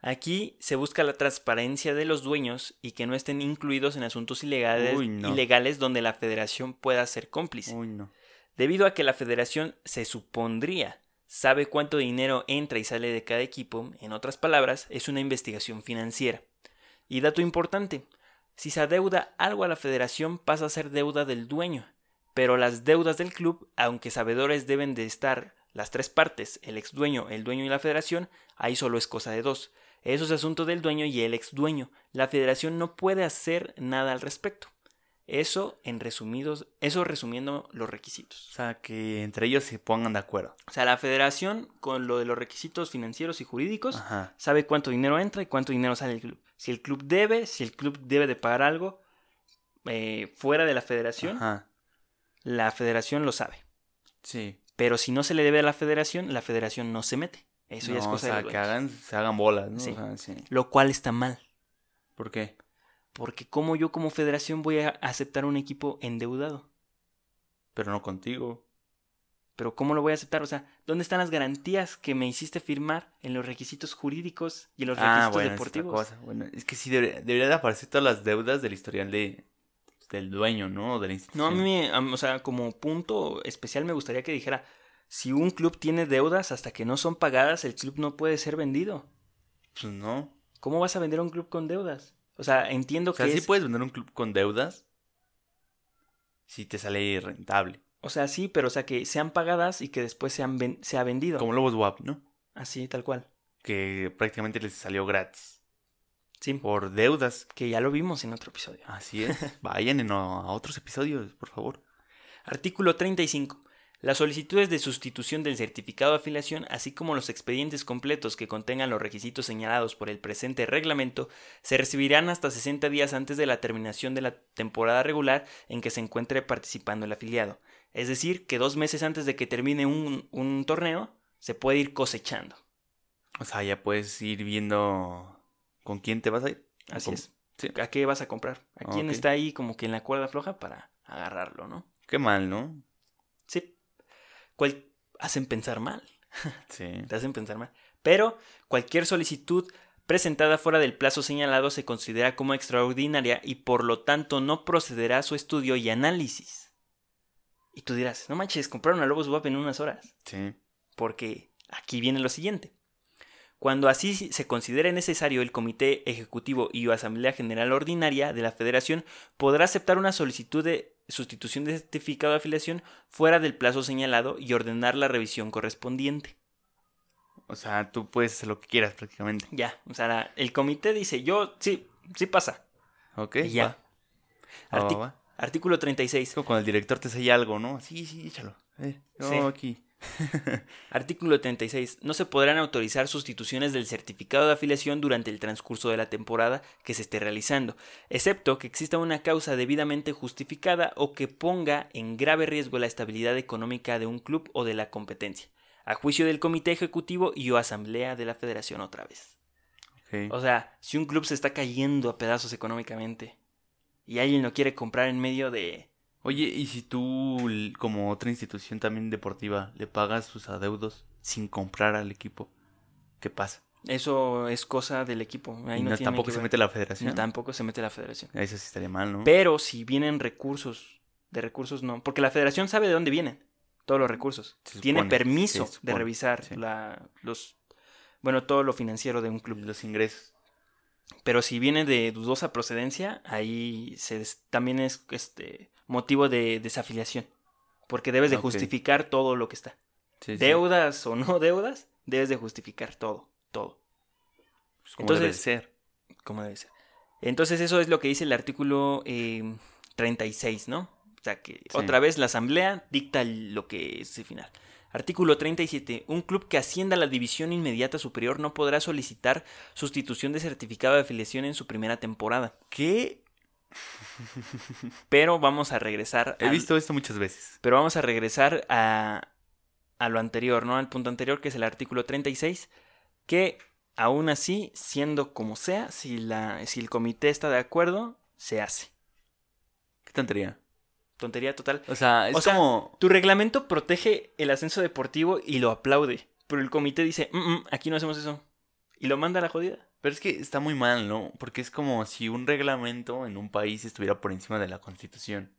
Aquí se busca la transparencia de los dueños y que no estén incluidos en asuntos ilegales, Uy, no. ilegales donde la federación pueda ser cómplice. Uy, no. Debido a que la federación se supondría sabe cuánto dinero entra y sale de cada equipo, en otras palabras, es una investigación financiera. Y dato importante, si se adeuda algo a la federación pasa a ser deuda del dueño, pero las deudas del club, aunque sabedores deben de estar las tres partes, el ex dueño, el dueño y la federación, ahí solo es cosa de dos. Eso es asunto del dueño y el ex dueño. La federación no puede hacer nada al respecto. Eso en resumidos, eso resumiendo los requisitos. O sea, que entre ellos se pongan de acuerdo. O sea, la federación, con lo de los requisitos financieros y jurídicos, Ajá. sabe cuánto dinero entra y cuánto dinero sale del club. Si el club debe, si el club debe de pagar algo eh, fuera de la federación, Ajá. la federación lo sabe. Sí. Pero si no se le debe a la federación, la federación no se mete. Eso ya es No, cosa o sea, de los que hagan, se hagan bolas, ¿no? Sí. O sea, sí. Lo cual está mal. ¿Por qué? Porque como yo como federación voy a aceptar un equipo endeudado. Pero no contigo. Pero ¿cómo lo voy a aceptar? O sea, ¿dónde están las garantías que me hiciste firmar en los requisitos jurídicos y en los Ah, requisitos bueno, es deportivos? cosa. Bueno, es que sí debería, debería de aparecer todas las deudas del historial de del dueño, ¿no? De la No, institución. a mí, o sea, como punto especial me gustaría que dijera, si un club tiene deudas hasta que no son pagadas, el club no puede ser vendido. Pues no. ¿Cómo vas a vender un club con deudas? O sea, entiendo O sea, que sí es- puedes vender un club con deudas si te sale rentable. O sea, sí, pero o sea, que sean pagadas y que después sean ven- sea vendido. Como Lobos WAP, ¿no? Así, tal cual. Que prácticamente les salió gratis. Sí, Por deudas. que ya lo vimos en otro episodio. Así es. Vayan en- a otros episodios, por favor. Artículo 35. Las solicitudes de sustitución del certificado de afiliación, así como los expedientes completos que contengan los requisitos señalados por el presente reglamento, se recibirán hasta 60 días antes de la terminación de la temporada regular en que se encuentre participando el afiliado. Es decir, que dos meses antes de que termine un, un torneo, se puede ir cosechando. O sea, ya puedes ir viendo con quién te vas a ir. Así es. Sí. ¿A qué vas a comprar? ¿A quién está ahí como que en la cuerda floja para agarrarlo, no? Qué mal, ¿no? Sí. ¿Cuál hacen pensar mal? Sí. te hacen pensar mal. Pero cualquier solicitud presentada fuera del plazo señalado se considera como extraordinaria y por lo tanto no procederá a su estudio y análisis. Y tú dirás, no manches, compraron a Lobos WAP en unas horas. Sí. Porque aquí viene lo siguiente. Cuando así se considere necesario, el Comité Ejecutivo y o Asamblea General Ordinaria de la Federación podrá aceptar una solicitud de sustitución de certificado de afiliación fuera del plazo señalado y ordenar la revisión correspondiente. O sea, tú puedes hacer lo que quieras prácticamente. Ya, o sea, la- el comité dice, yo, sí, sí pasa. Ok. Y ya. va. Va, va, va. Artículo 36. Es como cuando el director te sella algo, ¿no? Sí, sí, échalo. Eh, Sí. aquí. Artículo 36. No se podrán autorizar sustituciones del certificado de afiliación durante el transcurso de la temporada que se esté realizando, excepto que exista una causa debidamente justificada o que ponga en grave riesgo la estabilidad económica de un club o de la competencia, a juicio del comité ejecutivo y o asamblea de la federación otra vez. O sea, si un club se está cayendo a pedazos económicamente y alguien lo quiere comprar en medio de... Oye, ¿y si tú, como otra institución también deportiva, le pagas sus adeudos sin comprar al equipo? ¿Qué pasa? Eso es cosa del equipo. Ahí y no no, tiene tampoco se mete la federación. Tampoco se mete la federación. Eso sí estaría mal, ¿no? Pero si vienen recursos, de recursos no, porque la federación sabe de dónde vienen todos los recursos. Tiene permiso de revisar sí. la, los, bueno, todo lo financiero de un club. Los ingresos. Pero si viene de dudosa procedencia, ahí se también es este motivo de desafiliación, porque debes de justificar todo lo que está. Sí, sí. Deudas o no deudas, debes de justificar todo, todo. Pues como debe Entonces- ser. como debe ser. Entonces eso es lo que dice el artículo eh, 36, ¿no? O sea que Sí. otra vez la asamblea dicta lo que es el final. Artículo 37. Un club que ascienda a la división inmediata superior no podrá solicitar sustitución de certificado de afiliación en su primera temporada. ¿Qué? Pero vamos a regresar. He al- visto esto muchas veces. Pero vamos a regresar a, a lo anterior, ¿no? Al punto anterior, que es el artículo 36, que aún así, siendo como sea, si, la, si el comité está de acuerdo, se hace. ¿Qué tontería? Tontería total. O sea, es O sea, como... Tu reglamento protege el ascenso deportivo y lo aplaude, pero el comité dice, "Mm, mm, aquí no hacemos eso. Y lo manda a la jodida. Pero es que está muy mal, ¿no? Porque es como si un reglamento en un país estuviera por encima de la constitución.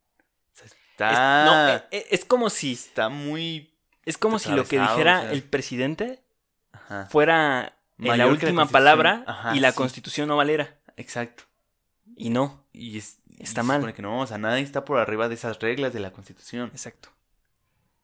O sea, Es, está... no, eh, eh, es como si, Está muy... es como si lo que dijera o sea. el presidente Ajá. fuera la última palabra Ajá, y la sí. constitución no valera. Exacto. Y no. Y es, Está mal. supone que no, o sea, nadie está por arriba de esas reglas de la constitución. Exacto.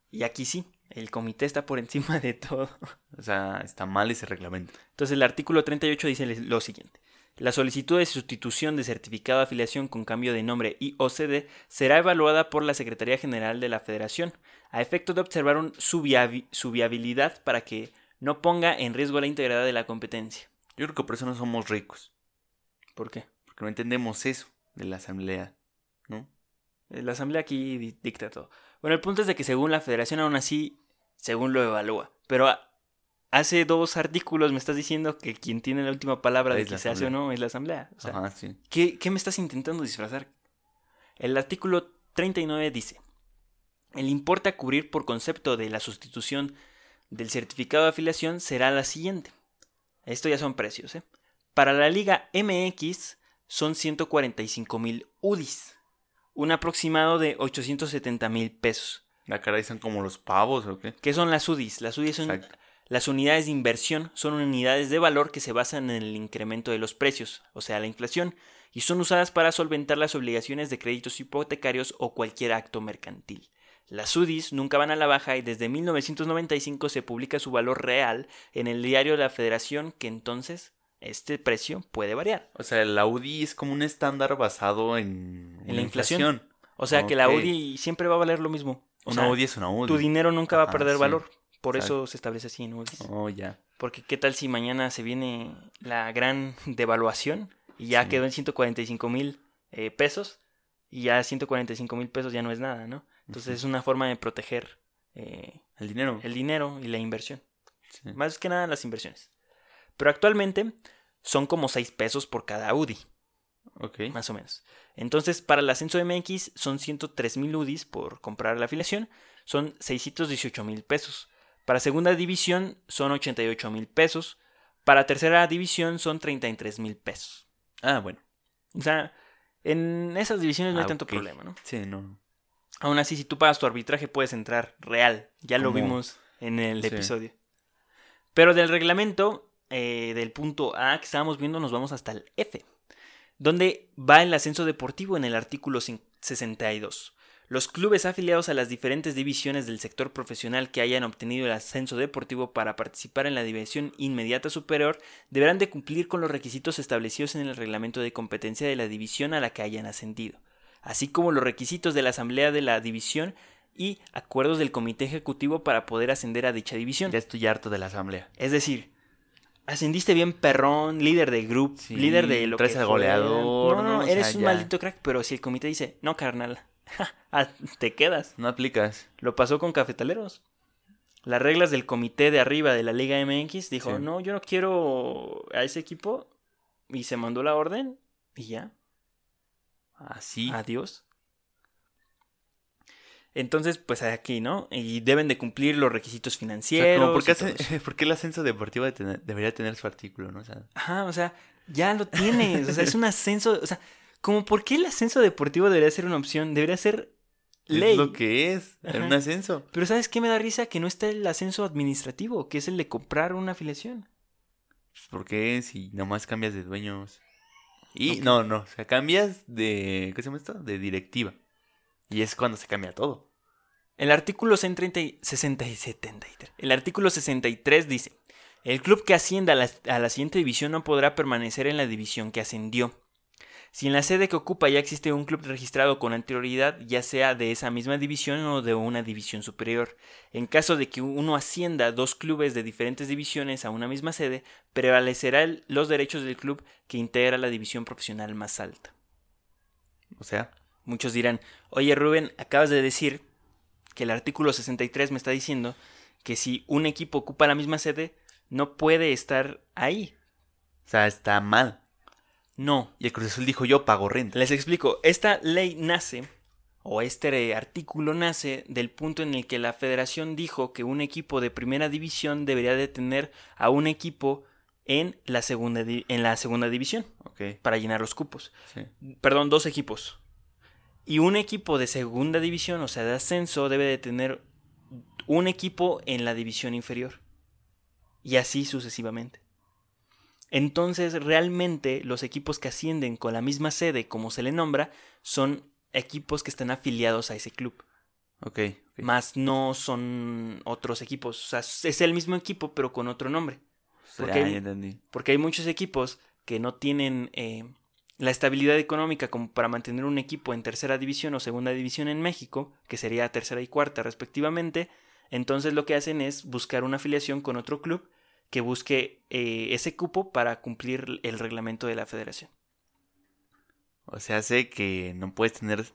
Y aquí sí, el comité está por encima de todo. O sea, está mal ese reglamento. Entonces el artículo 38 dice lo siguiente. La solicitud de sustitución de certificado de afiliación con cambio de nombre y OCD será evaluada por la Secretaría General de la Federación a efecto de observar un- su, viabi- su viabilidad para que no ponga en riesgo la integridad de la competencia. Yo creo que por eso no somos ricos. ¿Por qué? Porque no entendemos eso de la asamblea, ¿no? La asamblea aquí di- dicta todo. Bueno, el punto es de que según la federación aún así, según lo evalúa. Pero hace dos artículos me estás diciendo que quien tiene la última palabra de que la se hace o no es la asamblea. O sea, Ajá, sí. ¿qué, qué me estás intentando disfrazar? El artículo 39 dice, el importe a cubrir por concepto de la sustitución del certificado de afiliación será la siguiente. Esto ya son precios, ¿eh? Para la Liga MX son 145 mil UDIs, un aproximado de 870 mil pesos. La cara son como los pavos, ¿o qué? ¿Qué son las UDIs? Las UDIs son Exacto. las unidades de inversión, son unidades de valor que se basan en el incremento de los precios, o sea, la inflación, y son usadas para solventar las obligaciones de créditos hipotecarios o cualquier acto mercantil. Las UDIs nunca van a la baja y desde 1995 se publica su valor real en el diario de la Federación, que entonces este precio puede variar. O sea, el Audi es como un estándar basado en, En la inflación. O sea que la. UDI siempre va a valer lo mismo. O Una sea, Audi es una Audi. tu dinero nunca va a perder sí. valor. Por eso se establece así en UDIs. Oh, ya. Porque qué tal si mañana se viene la gran devaluación y ya Sí. quedó en 145 mil eh, pesos y ya 145 mil pesos ya no es nada, ¿no? Entonces es una forma de proteger eh, El dinero. el dinero y la inversión. Sí. Más que nada las inversiones. Pero actualmente son como 6 pesos por cada UDI, Más o menos. Entonces para el ascenso MX son 103 mil UDIs por comprar la afiliación, son 618 mil pesos. Para segunda división son 88 mil pesos. Para tercera división son 33 mil pesos. Ah, bueno. O sea, en esas divisiones no hay Ah, tanto problema, ¿no? Sí, no. Aún así, si tú pagas tu arbitraje, puedes entrar real. Ya lo vimos en el Sí. episodio. Pero del reglamento, eh, del punto A que estábamos viendo nos vamos hasta el F, donde va el ascenso deportivo en el artículo 62. Los clubes afiliados a las diferentes divisiones del sector profesional que hayan obtenido el ascenso deportivo para participar en la división inmediata superior deberán de cumplir con los requisitos establecidos en el reglamento de competencia de la división a la que hayan ascendido, así como los requisitos de la asamblea de la división y acuerdos del comité ejecutivo para poder ascender a dicha división. Ya estoy harto de la asamblea. Es decir, ascendiste bien perrón, líder de grupo, Sí, líder de lo traes que al goleador, No, no, eres sea, un ya. maldito crack, pero si el comité dice, no, carnal, te quedas. No aplicas. Lo pasó con Cafetaleros. Las reglas del comité de arriba de la Liga MX dijo, Sí. no, yo no quiero a ese equipo. Y se mandó la orden y ya, Así. adiós. Entonces, pues aquí, ¿no? Y deben de cumplir los requisitos O sea, financieros. como ¿por, qué y todo hace- eso. ¿por qué el ascenso deportivo de tener- debería tener su artículo, no? O sea, Ajá, o sea, ya lo tienes. O sea, es un ascenso. O sea, como por qué el ascenso deportivo debería ser una opción, debería ser ley. es lo que es, Ajá. un ascenso. Pero ¿sabes qué me da risa? Que no está el ascenso administrativo, que es el de comprar una afiliación. Pues, ¿Por qué si nomás cambias de dueños? Y no, no, o sea, cambias de, ¿qué se llama esto? De directiva. Y es cuando se cambia todo. El artículo 130 y 60 y 73. El artículo 63 dice, el club que ascienda a la, a la siguiente división no podrá permanecer en la división que ascendió. Si en la sede que ocupa ya existe un club registrado con anterioridad, ya sea de esa misma división o de una división superior. En caso de que uno ascienda dos clubes de diferentes divisiones a una misma sede, prevalecerán los derechos del club que integra la división profesional más alta. O sea, Muchos dirán, oye Rubén, acabas de decir que el artículo 63 me está diciendo que si un equipo ocupa la misma sede, no puede estar ahí. o sea, está mal. No. Y el Cruz Azul dijo, yo pago renta. Les explico, esta ley nace, o este artículo nace del punto en el que la federación dijo que un equipo de primera división debería de tener a un equipo en la segunda, en la segunda división Ok, para llenar los cupos. sí. perdón, dos equipos. Y un equipo de segunda división, o sea, de ascenso, debe de tener un equipo en la división inferior. Y así sucesivamente. Entonces, realmente, los equipos que ascienden con la misma sede, como se le nombra, son equipos que están afiliados a ese club. Ok, ok. Más no son otros equipos. O sea, es el mismo equipo, pero con otro nombre. Porque- ya entendí. Porque hay muchos equipos que no tienen eh, la estabilidad económica como para mantener un equipo en tercera división o segunda división en México, que sería tercera y cuarta respectivamente. Entonces lo que hacen es buscar una afiliación con otro club que busque eh, ese cupo para cumplir el reglamento de la federación. O sea, sé que no puedes tener,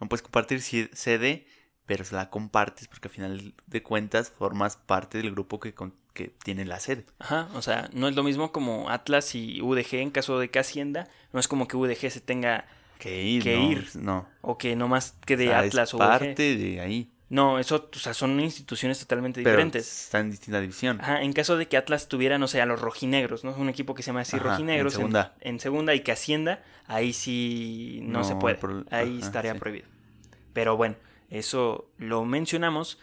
no puedes compartir sede, pero se la compartes porque al final de cuentas formas parte del grupo que, con- que tiene la sede. Ajá, o sea, no es lo mismo como Atlas y UDG en caso de que ascienda. No es como que UDG se tenga Que ir, Que no, ir. no. o que nomás quede O sea, Atlas es o UDG. parte de ahí. No, eso, o sea, son instituciones totalmente Pero diferentes. está en distinta división. Ajá, en caso de que Atlas tuviera, no sé, a los rojinegros, ¿no? Un equipo que se llama así Ajá, rojinegros en segunda. en segunda y que ascienda, ahí sí no, No, se puede. por- ahí ajá, estaría sí. prohibido. Pero bueno, eso lo mencionamos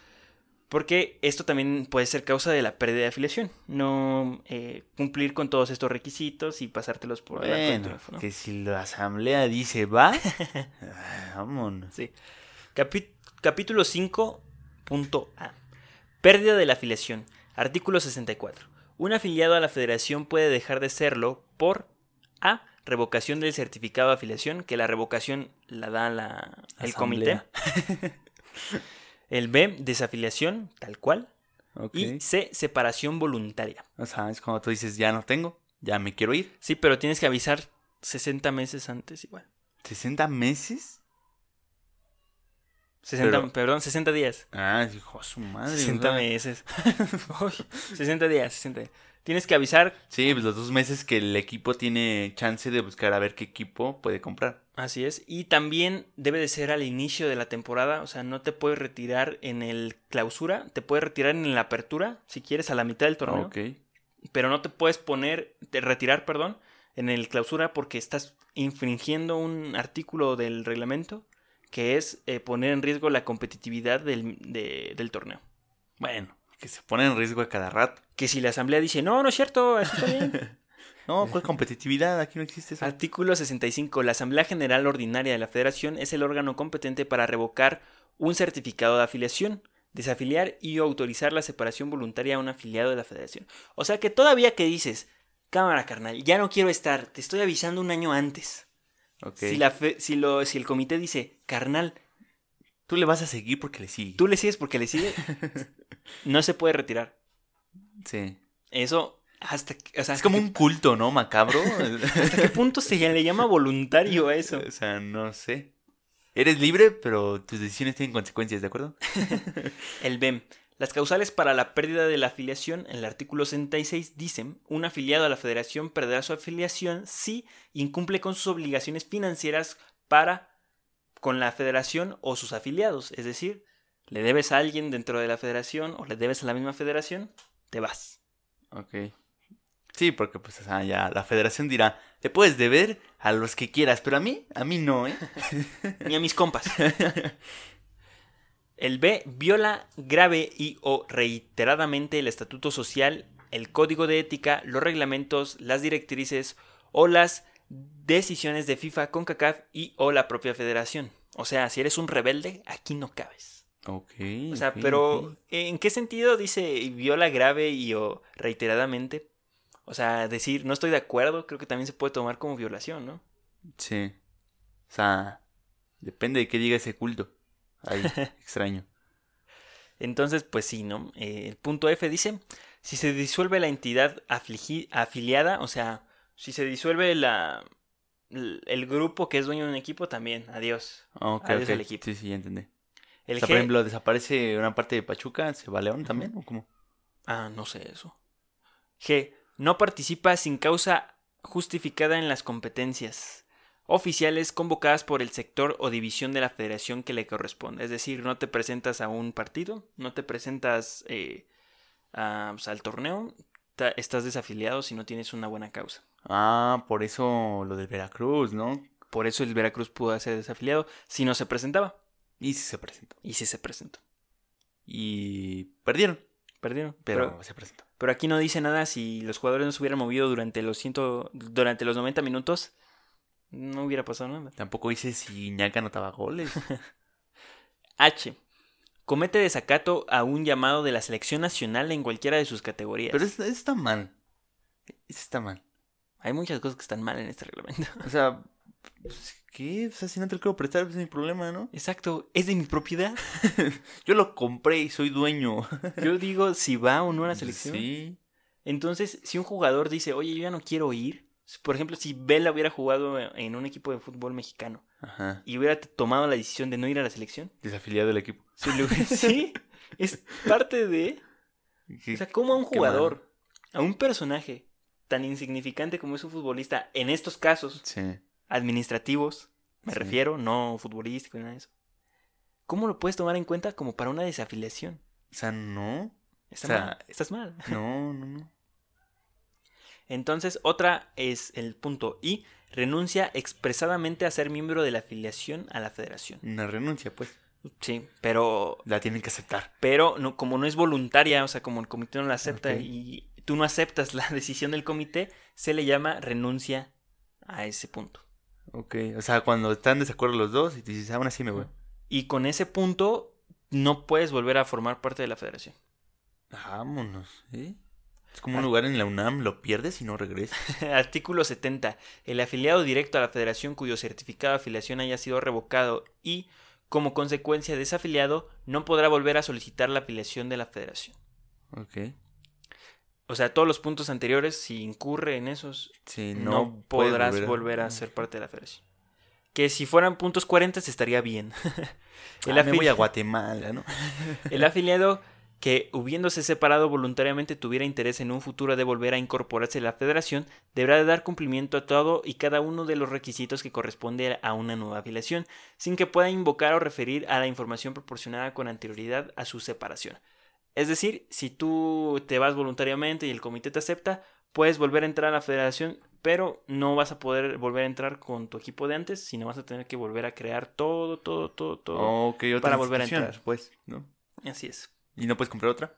porque esto también puede ser causa de la pérdida de afiliación. No eh, cumplir con todos estos requisitos y pasártelos por Bueno, ¿no? que si la asamblea dice va, ah, vámonos. Sí. Capi- capítulo 5.a. Pérdida de la afiliación. Artículo 64. Un afiliado a la federación puede dejar de serlo por A. Revocación del certificado de afiliación, que la revocación la da la, el comité. Asamblea. El B. Desafiliación, tal cual. Ok. Y C. Separación voluntaria. O sea, es cuando tú dices, ya no tengo, ya me quiero ir. Sí, pero tienes que avisar 60 meses antes igual. ¿60 meses? 60, Pero- Perdón, 60 días. Ah, hijo de su madre. o 60 sea, meses. Uy, 60 días, 60 días. Tienes que avisar Sí, pues los dos meses que el equipo tiene chance de buscar a ver qué equipo puede comprar. Así es. Y también debe de ser al inicio de la temporada. O sea, no te puedes retirar en el clausura. Te puedes retirar en la apertura, si quieres, a la mitad del torneo. Ok. Pero no te puedes poner, te- retirar, perdón, en el clausura porque estás infringiendo un artículo del reglamento que es eh, poner en riesgo la competitividad del, de- del torneo. Bueno, Que se pone en riesgo a cada rato. Que si la asamblea dice, no, no es cierto, eso está bien. No, ¿cuál competitividad? Aquí no existe eso. Artículo 65. La Asamblea General Ordinaria de la Federación es el órgano competente para revocar un certificado de afiliación, desafiliar y autorizar la separación voluntaria a un afiliado de la Federación. O sea que todavía que dices, cámara carnal, ya no quiero estar, te estoy avisando un año antes. Si, la fe- si, lo, si el comité dice, carnal, Tú le vas a seguir porque le sigue. tú le sigues porque le sigue, no se puede retirar. Sí. Eso, hasta, que- o sea, Es como un culto, ¿no? Macabro. ¿hasta qué punto se le llama voluntario a eso? o sea, no sé. Eres libre, pero tus decisiones tienen consecuencias, ¿de acuerdo? El BEM. Las causales para la pérdida de la afiliación en el artículo 66 dicen, un afiliado a la federación perderá su afiliación si incumple con sus obligaciones financieras para con la federación o sus afiliados. Es decir, le debes a alguien dentro de la federación o le debes a la misma federación, te vas. Ok. Sí, porque pues ya la federación dirá, te puedes deber a los que quieras, pero a mí, a mí no, ¿eh? Ni a mis compas. El B viola grave y o reiteradamente el estatuto social, el código de ética, los reglamentos, las directrices o las decisiones de FIFA, CONCACAF y o la propia federación. O sea, si eres un rebelde, aquí no cabes. Ok. O sea, pero. ¿en qué sentido dice viola grave y o reiteradamente? O sea, decir no estoy de acuerdo, creo que también se puede tomar como violación, ¿no? Sí. O sea, depende de qué diga ese culto. Ahí, extraño. Entonces, pues sí, ¿no? Eh, el punto F dice, si se disuelve la entidad afiliada, o sea, si se disuelve la, el grupo que es dueño de un equipo, también, adiós. Adiós al equipo. Sí, sí, ya entendí. El O sea, G, por ejemplo, desaparece una parte de Pachuca, ¿se va León también? ¿O cómo? ah, no sé eso. G, no participa sin causa justificada en las competencias oficiales convocadas por el sector o división de la federación que le corresponde. Es decir, no te presentas a un partido, no te presentas eh, a, pues, al torneo, estás desafiliado si no tienes una buena causa. Ah, por eso lo del Veracruz, ¿no? Por eso el Veracruz pudo ser desafiliado si no se presentaba. Y sí se presentó. Y sí se presentó. Y perdieron, Perdieron. pero, Pero, se presentó. pero aquí no dice nada si los jugadores no se hubieran movido durante los, ciento, durante los 90 minutos. No hubiera pasado nada. Tampoco dice si Ñaca anotaba goles. H. Comete desacato a un llamado de la selección nacional en cualquiera de sus categorías. Pero eso, eso está mal. Eso está mal. Hay muchas cosas que están mal en este reglamento. O sea, pues, ¿qué? O sea, si no te lo quiero prestar, pues es mi problema, ¿no? Exacto. Es de mi propiedad. Yo lo compré y soy dueño. Yo digo si va o no a la selección. Sí. Entonces, si un jugador dice, oye, yo ya no quiero ir. Por ejemplo, si Vela hubiera jugado en un equipo de fútbol mexicano Ajá. y hubiera tomado la decisión de no ir a la selección. Desafiliado del equipo. hubiera- sí, es parte de... O sea, ¿cómo a un jugador, a un personaje tan insignificante como es un futbolista, en estos casos Sí. administrativos, me Sí. refiero, no futbolístico ni nada de eso, ¿cómo lo puedes tomar en cuenta como para una desafiliación? O sea, no. Está O sea, mal, estás mal. No, no, no. Entonces, otra es el punto I, renuncia expresadamente a ser miembro de la afiliación a la federación. Una renuncia, pues. Sí, pero La tienen que aceptar. pero no, como no es voluntaria, o sea, como el comité no la acepta y tú no aceptas la decisión del comité, se le llama renuncia a ese punto. Ok. O sea, cuando están desacuerdo los dos y te dices, aún así me voy. Y con ese punto no puedes volver a formar parte de la federación. Vámonos, ¿eh? Es como un lugar en la UNAM, lo pierdes y no regresas. Artículo 70. El afiliado directo a la federación cuyo certificado de afiliación haya sido revocado y, como consecuencia de ese afiliado, no podrá volver a solicitar la afiliación de la federación. Ok. O sea, todos los puntos anteriores, si incurre en esos, Sí, no, podrás volver a... ser parte de la federación. Que si fueran puntos 40 estaría bien. el, Ah, me voy a Guatemala, ¿no? el afiliado que, hubiéndose separado voluntariamente, tuviera interés en un futuro de volver a incorporarse a la federación, deberá de dar cumplimiento a todo y cada uno de los requisitos que corresponde a una nueva afiliación, sin que pueda invocar o referir a la información proporcionada con anterioridad a su separación. Es decir, si tú te vas voluntariamente y el comité te acepta, puedes volver a entrar a la federación, pero no vas a poder volver a entrar con tu equipo de antes, sino vas a tener que volver a crear todo, todo, todo, todo. Ok, otra Para volver a entrar. Pues, ¿no? Así es. ¿Y no puedes comprar otra?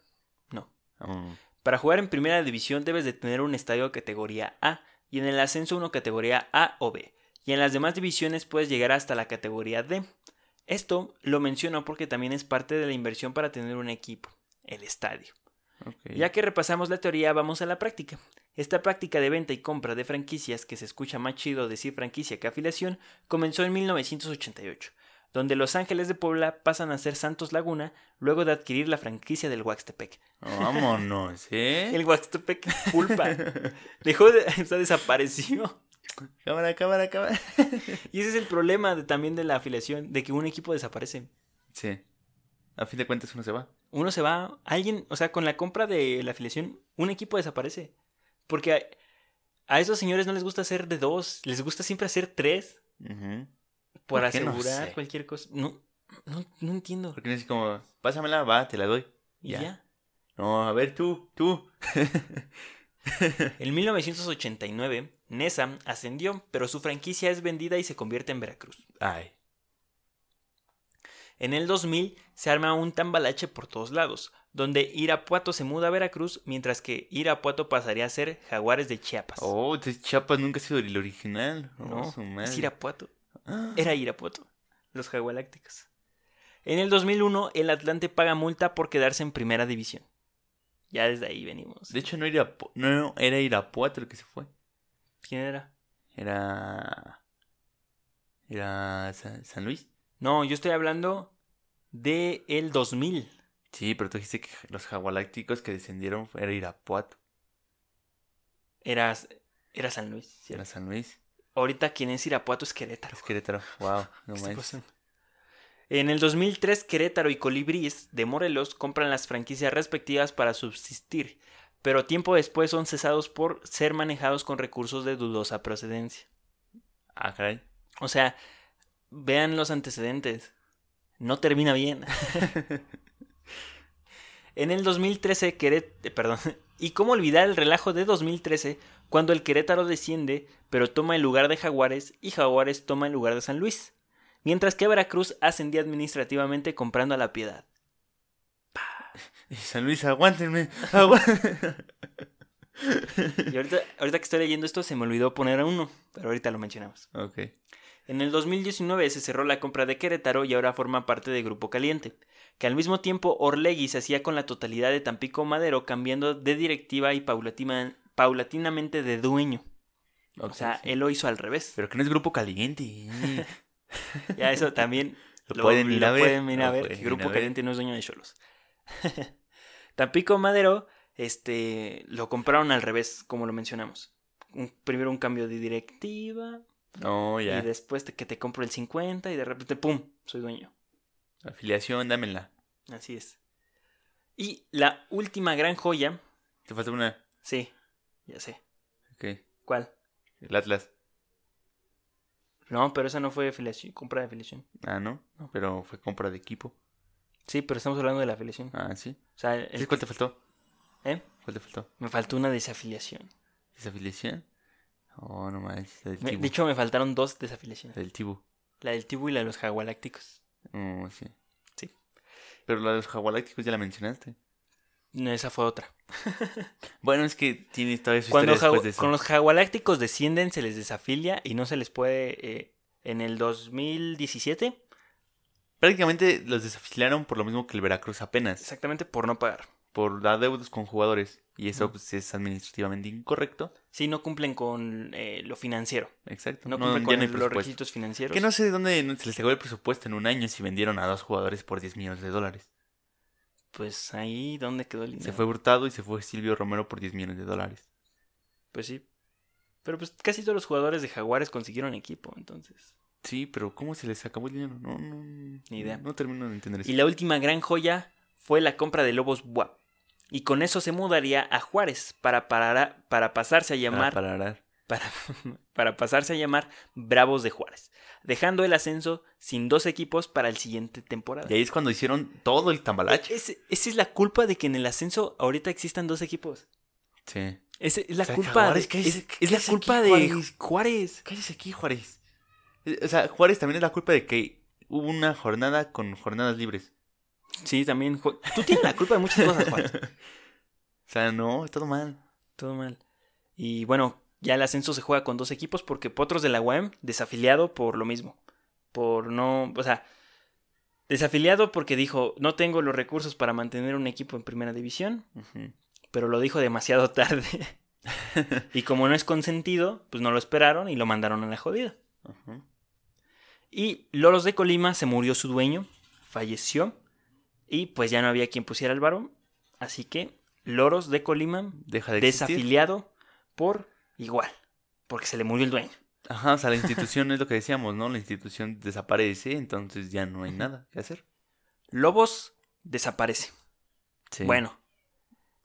Oh, Para jugar en primera división debes de tener un estadio categoría A y en el ascenso uno categoría A o B. Y en las demás divisiones puedes llegar hasta la categoría D. Esto lo menciono porque también es parte de la inversión para tener un equipo, el estadio. Ya que repasamos la teoría, vamos a la práctica. Esta práctica de venta y compra de franquicias, que se escucha más chido decir franquicia que afiliación, comenzó en 1988, donde Los Ángeles de Puebla pasan a ser Santos Laguna luego de adquirir la franquicia del Huaxtepec. Vámonos, ¿eh? El Huaxtepec Pulpa dejó de, o sea, desapareció. Cámara, cámara, cámara. Y ese es el problema de- también de la afiliación, de que un equipo desaparece. Sí. A fin de cuentas uno se va. Uno se va, alguien, o sea, con la compra de la afiliación, un equipo desaparece. Porque a, a esos señores no les gusta hacer de dos, les gusta siempre hacer tres para ¿Por? No asegurar sé. cualquier cosa. No, no, no entiendo. Porque no es como, pásamela, va, te la doy. Y ya. ya. No, a ver tú, tú. En 1989, Nesa ascendió, pero su franquicia es vendida y se convierte en Veracruz. Ay. En el 2000 se arma un tambalache por todos lados, donde Irapuato se muda a Veracruz, mientras que Irapuato pasaría a ser Jaguares de Chiapas. Oh, entonces Chiapas nunca ha sido el original. Oh, no, es Irapuato. Ah. Era Irapuato, los Jagualácticos. En el 2001, el Atlante paga multa por quedarse en primera división. Ya desde ahí venimos. De hecho, no, Irapu- no era Irapuato el que se fue. ¿Quién era? Era. Era Sa- San Luis. No, yo estoy hablando de el 2000. Sí, pero tú dijiste que los jagualácticos que descendieron era Irapuato. Era, era San Luis. Era San Luis. Ahorita quien es Irapuato es Querétaro. Es Querétaro. Wow, no. En el 2003, Querétaro y Colibríes de Morelos compran las franquicias respectivas para subsistir, pero tiempo después son cesados por ser manejados con recursos de dudosa procedencia. Ah, caray. O sea, vean los antecedentes. No termina bien. en el 2013, Querétaro... Perdón. ¿Y cómo olvidar el relajo de 2013 cuando el Querétaro desciende, pero toma el lugar de Jaguares y Jaguares toma el lugar de San Luis? Mientras que Veracruz ascendía administrativamente comprando a la piedad. Y San Luis, aguántenme. Y ahorita, ahorita que estoy leyendo esto se me olvidó poner a uno, pero ahorita lo mencionamos. ok. En el 2019 se cerró la compra de Querétaro y ahora forma parte de Grupo Caliente, que al mismo tiempo Orlegui se hacía con la totalidad de Tampico Madero cambiando de directiva y paulatinamente de dueño. O sea, sí. él lo hizo al revés. Pero que no es grupo caliente. Ya eso también Lo pueden ir a ver. pueden ir a Lo ver, pueden que ir a Grupo ver. Caliente no es dueño de Cholos. Tampico Madero, este, lo compraron al revés, como lo mencionamos. Un- primero un cambio de directiva, Ya. y después te- que te compro el 50 y de repente, ¡pum!, soy dueño. Afiliación, dámela. Así es. Y la última gran joya, Te falta una. sí, ya sé. Ok. ¿Cuál? El Atlas. No, pero esa no fue afiliación, compra de afiliación. Ah, no. No, pero fue compra de equipo. Sí, pero estamos hablando de la afiliación. Ah, sí. O sea, el- Entonces, ¿Cuál te faltó? ¿eh? ¿Cuál te faltó? me faltó una desafiliación. ¿Desafiliación? Oh, no manches. Me- de hecho, me faltaron dos desafiliaciones. La del Tibu. La del Tibu y la de los Jagualácticos. Oh, sí. Sí. Pero la de los jagualácticos ya la mencionaste. No, esa fue otra. Bueno, es que tiene toda su Cuando historia después de eso. con los Jagualácticos descienden, se les desafilia y no se les puede... eh, en el 2017, Prácticamente los desafiliaron por lo mismo que el Veracruz apenas. exactamente por no pagar. Por dar deudas con jugadores. Y eso pues, es administrativamente incorrecto. Sí, no cumplen con eh, lo financiero. Exacto. No No, cumplen con no el- los requisitos financieros. Que no sé de dónde no- se les llegó el presupuesto en un año si vendieron a dos jugadores por 10 millones de dólares. Pues ahí, ¿dónde quedó el dinero? Se fue Hurtado y se fue Silvio Romero por 10 millones de dólares. Pues sí. Pero pues casi todos los jugadores de Jaguares consiguieron equipo, entonces. Sí, pero ¿cómo se les acabó el dinero? No, no. Ni idea. No termino de entender eso. Y la última gran joya fue la compra de Lobos Buap. Y con eso se mudaría a Juárez para, parar- para pasarse a llamar Para para, para pasarse a llamar Bravos de Juárez, dejando el ascenso sin dos equipos para el siguiente temporada. Y ahí es cuando hicieron todo el tambalache. Ese- esa es la culpa de que en el ascenso ahorita existan dos equipos. Sí. Es la O sea, culpa Jaguares, de, ¿qué es, qué es la haces culpa aquí, de Juárez? Juárez. Cállese aquí, Juárez. Eh, O sea, Juárez también es la culpa de que hubo una jornada con jornadas libres. Sí, también. Ju- Tú tienes la culpa de muchas cosas, Juárez. O sea, no, todo mal. Todo mal. Y bueno, ya el ascenso se juega con dos equipos porque Potros de la UAM desafiliado por lo mismo. Por no, o sea, desafiliado porque dijo, no tengo los recursos para mantener un equipo en primera división, pero lo dijo demasiado tarde. y como no es consentido, pues no lo esperaron y lo mandaron a la jodida. Y Loros de Colima se murió su dueño, falleció y pues ya no había quien pusiera el varón. Así que Loros de Colima Deja de existir. desafiliado por igual, porque se le murió el dueño. Ajá, o sea, la institución es lo que decíamos, ¿no? La institución desaparece, entonces ya no hay nada que hacer. Lobos desaparece. Sí. Bueno,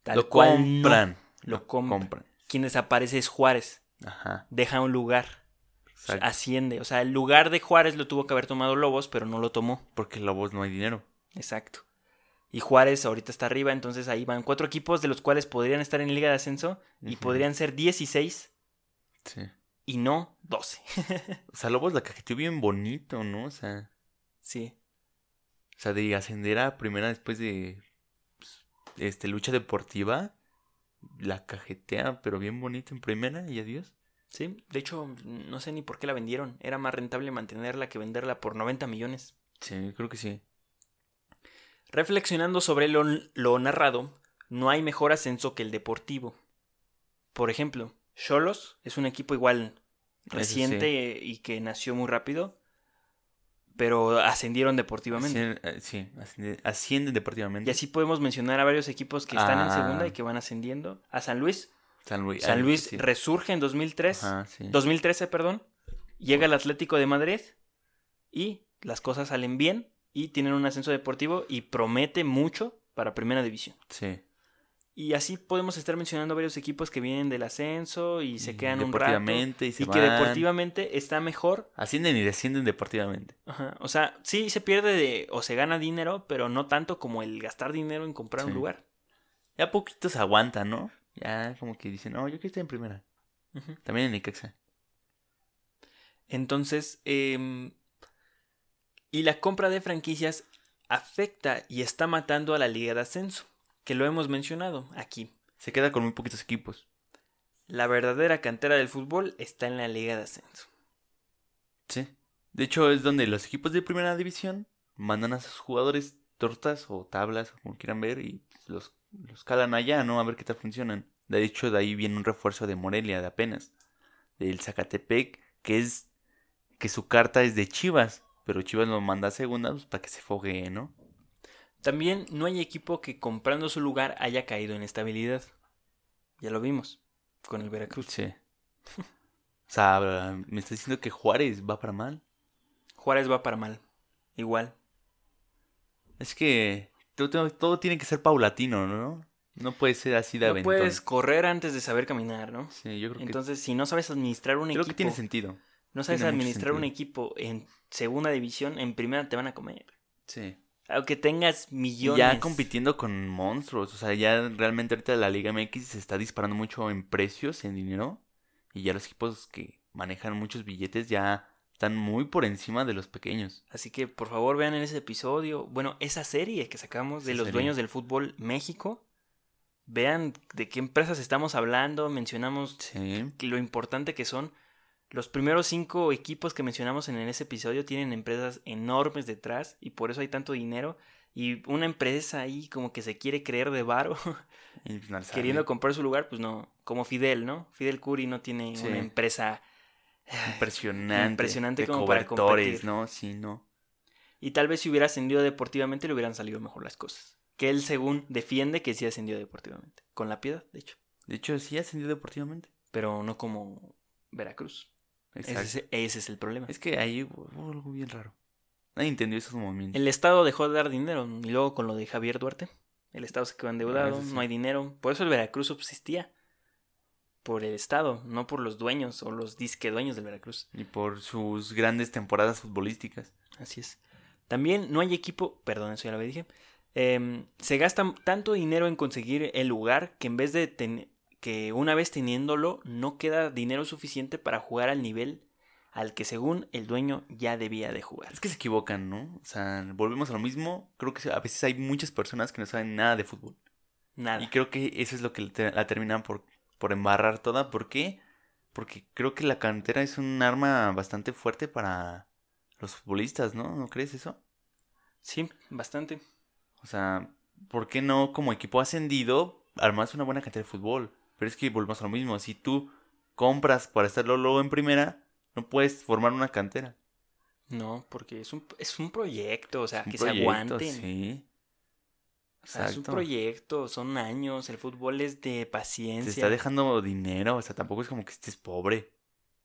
tal lo cual no. compran. Lo compran. Quien desaparece es Juárez. Ajá, Deja un lugar. exacto. Asciende. O sea, el lugar de Juárez lo tuvo que haber tomado Lobos, pero no lo tomó. Porque Lobos no hay dinero. Exacto. Y Juárez ahorita está arriba, entonces ahí van cuatro equipos de los cuales podrían estar en Liga de Ascenso y podrían ser 16 Sí. y no 12. O sea, Lobos la cajeteó bien bonito, ¿no? O sea, sí. o sea, de ascender a primera después de pues, este lucha deportiva, la cajetea, pero bien bonito en primera y adiós. Sí, de hecho, no sé ni por qué la vendieron. Era más rentable mantenerla que venderla por 90 millones. Sí, creo que sí. Reflexionando sobre lo, lo narrado, no hay mejor ascenso que el deportivo. Por ejemplo, Cholos es un equipo igual reciente y que nació muy rápido, pero ascendieron deportivamente. Eh, sí, asciende- ascienden deportivamente. Y así podemos mencionar a varios equipos que están en Ah. segunda y que van ascendiendo. A San Luis. San Luis. San Luis sí. resurge en 2003. Ajá, sí. 2013, perdón. Llega el Atlético de Madrid y las cosas salen bien y tienen un ascenso deportivo y promete mucho para primera división. Sí. Y así podemos estar mencionando varios equipos que vienen del ascenso y se Y quedan un rato. deportivamente y se Y que deportivamente está mejor. Ascienden y descienden deportivamente. Ajá, O sea, sí se pierde de, o se gana dinero, pero no tanto como el gastar dinero en comprar un lugar. Ya poquitos aguantan, ¿no? Ya como que dicen, no, yo quiero estar en primera. También en Necaxa. Entonces, em, y la compra de franquicias afecta y está matando a la liga de ascenso, que lo hemos mencionado aquí. Se queda con muy poquitos equipos. La verdadera cantera del fútbol está en la liga de ascenso. Sí. De hecho, es donde los equipos de primera división mandan a sus jugadores tortas o tablas, como quieran ver, y los, los calan allá, ¿no? A ver qué tal funcionan. De hecho, de ahí viene un refuerzo de Morelia, de apenas. Del Zacatepec, que es que su carta es de Chivas, pero Chivas lo manda a segunda pues, para que se foguee, ¿no? También no hay equipo que comprando su lugar haya caído en estabilidad. Ya lo vimos con el Veracruz. Sí. O sea, me está diciendo que Juárez va para mal. Juárez va para mal. Igual. Es que todo, tiene que ser paulatino, ¿no? No puede ser así de No aventón. puedes correr antes de saber caminar, ¿no? Sí, yo creo que, Entonces, si no sabes administrar un creo equipo, que tiene sentido. No sabes administrar un equipo en segunda división, en primera te van a comer. Sí. Aunque tengas millones. ya compitiendo con monstruos. O sea, ya realmente ahorita la Liga MX se está disparando mucho en precios, en dinero. Y ya los equipos que manejan muchos billetes ya están muy por encima de los pequeños. Así que por favor vean en ese episodio, bueno, esa serie que sacamos de Esa los serie. dueños del fútbol México. Vean de qué empresas estamos hablando, mencionamos Sí. lo importante que son. Los primeros cinco equipos que mencionamos en ese episodio tienen empresas enormes detrás y por eso hay tanto dinero. Y una empresa ahí como que se quiere creer de varo, pues, no queriendo comprar su lugar, pues no, como Fidel, ¿no? Fidel Curi no tiene Sí. una empresa Impresionante. Impresionante de como para competir. ¿no? Sí, no. Y tal vez si hubiera ascendido deportivamente le hubieran salido mejor las cosas. Que él según defiende que sí ascendió deportivamente. Con la piedad, de hecho. De hecho, sí ascendió deportivamente. Pero no como Veracruz. Ese es, ese es el problema. Es que ahí hubo algo bien raro. Nadie entendió esos movimientos. El Estado dejó de dar dinero. Y luego con lo de Javier Duarte. El Estado se quedó endeudado. Ah, sí. No hay dinero. Por eso el Veracruz subsistía. Por el Estado. No por los dueños o los disque dueños del Veracruz. Y por sus grandes temporadas futbolísticas. Así es. También no hay equipo, perdón, eso ya lo dije. em, se gasta tanto dinero en conseguir el lugar que en vez de ten- que una vez teniéndolo no queda dinero suficiente para jugar al nivel al que según el dueño ya debía de jugar. Es que se equivocan, ¿no? O sea, volvemos a lo mismo. Creo que a veces hay muchas personas que no saben nada de fútbol. Nada. Y creo que eso es lo que la terminan por, por embarrar toda. ¿Por qué? Porque creo que la cantera es un arma bastante fuerte para los futbolistas, ¿no? ¿No crees eso? Sí, bastante. O sea, ¿por qué no como equipo ascendido armas una buena cantera de fútbol? Pero es que volvemos a lo mismo. Si tú compras para estarlo luego en primera, no puedes formar una cantera. No, porque es un, es un proyecto, o sea, que proyecto, se aguanten. Sí. O sea, es un proyecto, son años, el fútbol es de Te paciencia. está dejando dinero, o sea, tampoco es como que estés pobre.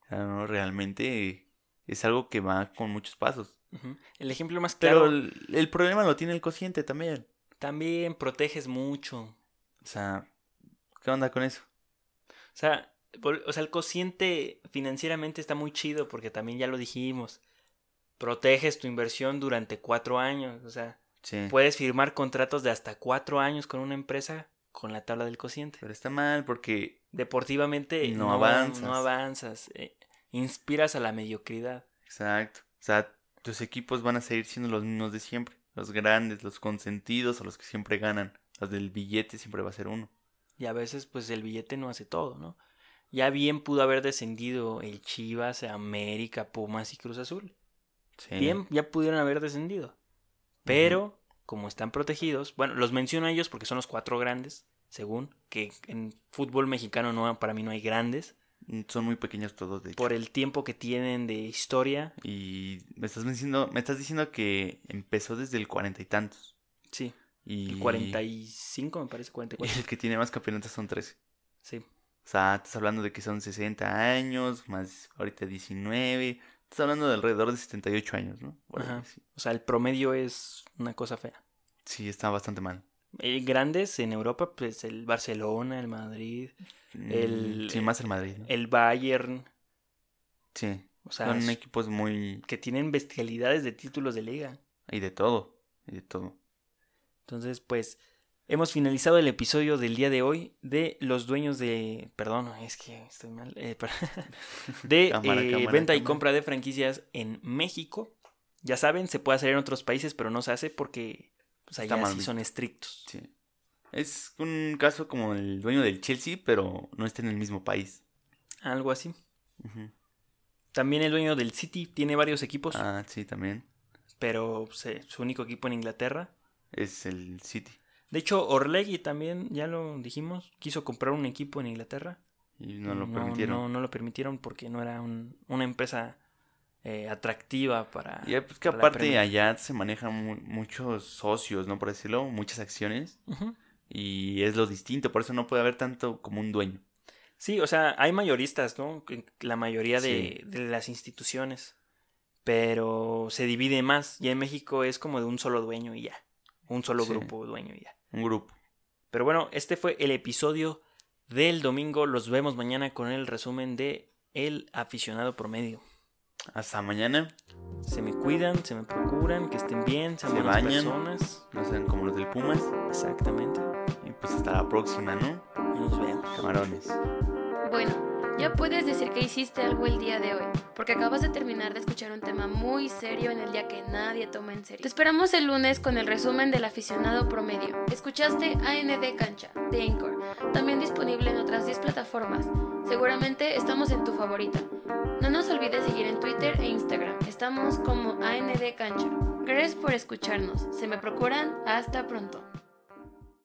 O sea, no, realmente es algo que va con muchos pasos. El ejemplo más Pero claro, el, el problema lo tiene el cociente también. también proteges mucho. O sea, ¿qué onda con eso? O sea, o sea, el cociente financieramente está muy chido porque también ya lo dijimos. Proteges tu inversión durante cuatro años. O sea, Sí. puedes firmar contratos de hasta cuatro años con una empresa con la tabla del cociente. Pero está mal porque Deportivamente No avanzas. No avanzas. eh, inspiras a la mediocridad. Exacto. O sea, tus equipos van a seguir siendo los mismos de siempre. Los grandes, los consentidos o los que siempre ganan. Los del billete siempre va a ser uno. Y a veces, pues el billete no hace todo, ¿no? Ya bien pudo haber descendido el Chivas, América, Pumas y Cruz Azul. Sí. Bien, ya pudieron haber descendido. Pero, como están protegidos, bueno, los menciono a ellos porque son los cuatro grandes, según, que en fútbol mexicano no, para mí no hay grandes, Mm, Son muy pequeños todos, de hecho. por el tiempo que tienen de historia. Y me estás diciendo, me estás diciendo que empezó desde el cuarenta y tantos. Sí, Y el 45 me parece, y 44. el que tiene más campeonatos son 13. Sí, O sea, estás hablando de que son 60 años, más ahorita 19. Estás hablando de alrededor de 78 años, ¿no? Ajá. sí. o sea, el promedio es una cosa fea. Sí, está bastante mal. Eh, grandes en Europa, pues el Barcelona, el Madrid, Mm, El- sí, más el Madrid, ¿no? el Bayern, Sí, o sea, son equipos muy... que tienen bestialidades de títulos de liga. Y de todo, y de todo. Entonces, pues, hemos finalizado el episodio del día de hoy de los dueños de... Perdón, es que estoy mal. eh, de Cámara, eh, cámara, venta y compra de franquicias en México. Ya saben, se puede hacer en otros países, pero no se hace porque pues, allá sí son estrictos. Sí. Es un caso como el dueño del Chelsea, pero no está en el mismo país. Algo así. También el dueño del City tiene varios equipos, Ah, sí, también. pero pues, eh, su único equipo en Inglaterra. Es el City. De hecho, Orlegui también, ya lo dijimos, quiso comprar un equipo en Inglaterra. Y no lo no, permitieron. No, no lo permitieron porque no era un- una empresa eh, atractiva para. Y pues que aparte allá se manejan mu- muchos socios, ¿no? Por decirlo, muchas acciones. Y es lo distinto, por eso no puede haber tanto como un dueño. Sí, o sea, hay mayoristas, ¿no? La mayoría de, Sí. de las instituciones. Pero se divide más. Ya en México es como de un solo dueño y ya. Un solo Sí. grupo dueño ya. Un grupo. Pero bueno, este fue el episodio del domingo. Los vemos mañana con el resumen de El aficionado promedio. Hasta mañana. Se me cuidan, se me procuran, que estén bien, sean Se buenas bañan. personas. No sean como los del Pumas. Exactamente. Y pues hasta la próxima, ¿no? Y nos vemos. Camarones. Bueno, ya puedes decir que hiciste algo el día de hoy, porque acabas de terminar de escuchar un tema muy serio en el día que nadie toma en serio. Te esperamos el lunes con el resumen del aficionado promedio. Escuchaste AND Cancha, de Anchor, también disponible en otras 10 plataformas. Seguramente estamos en tu favorita. No nos olvides seguir en Twitter e Instagram. Estamos como AND Cancha. Gracias por escucharnos. Se me procuran. Hasta pronto.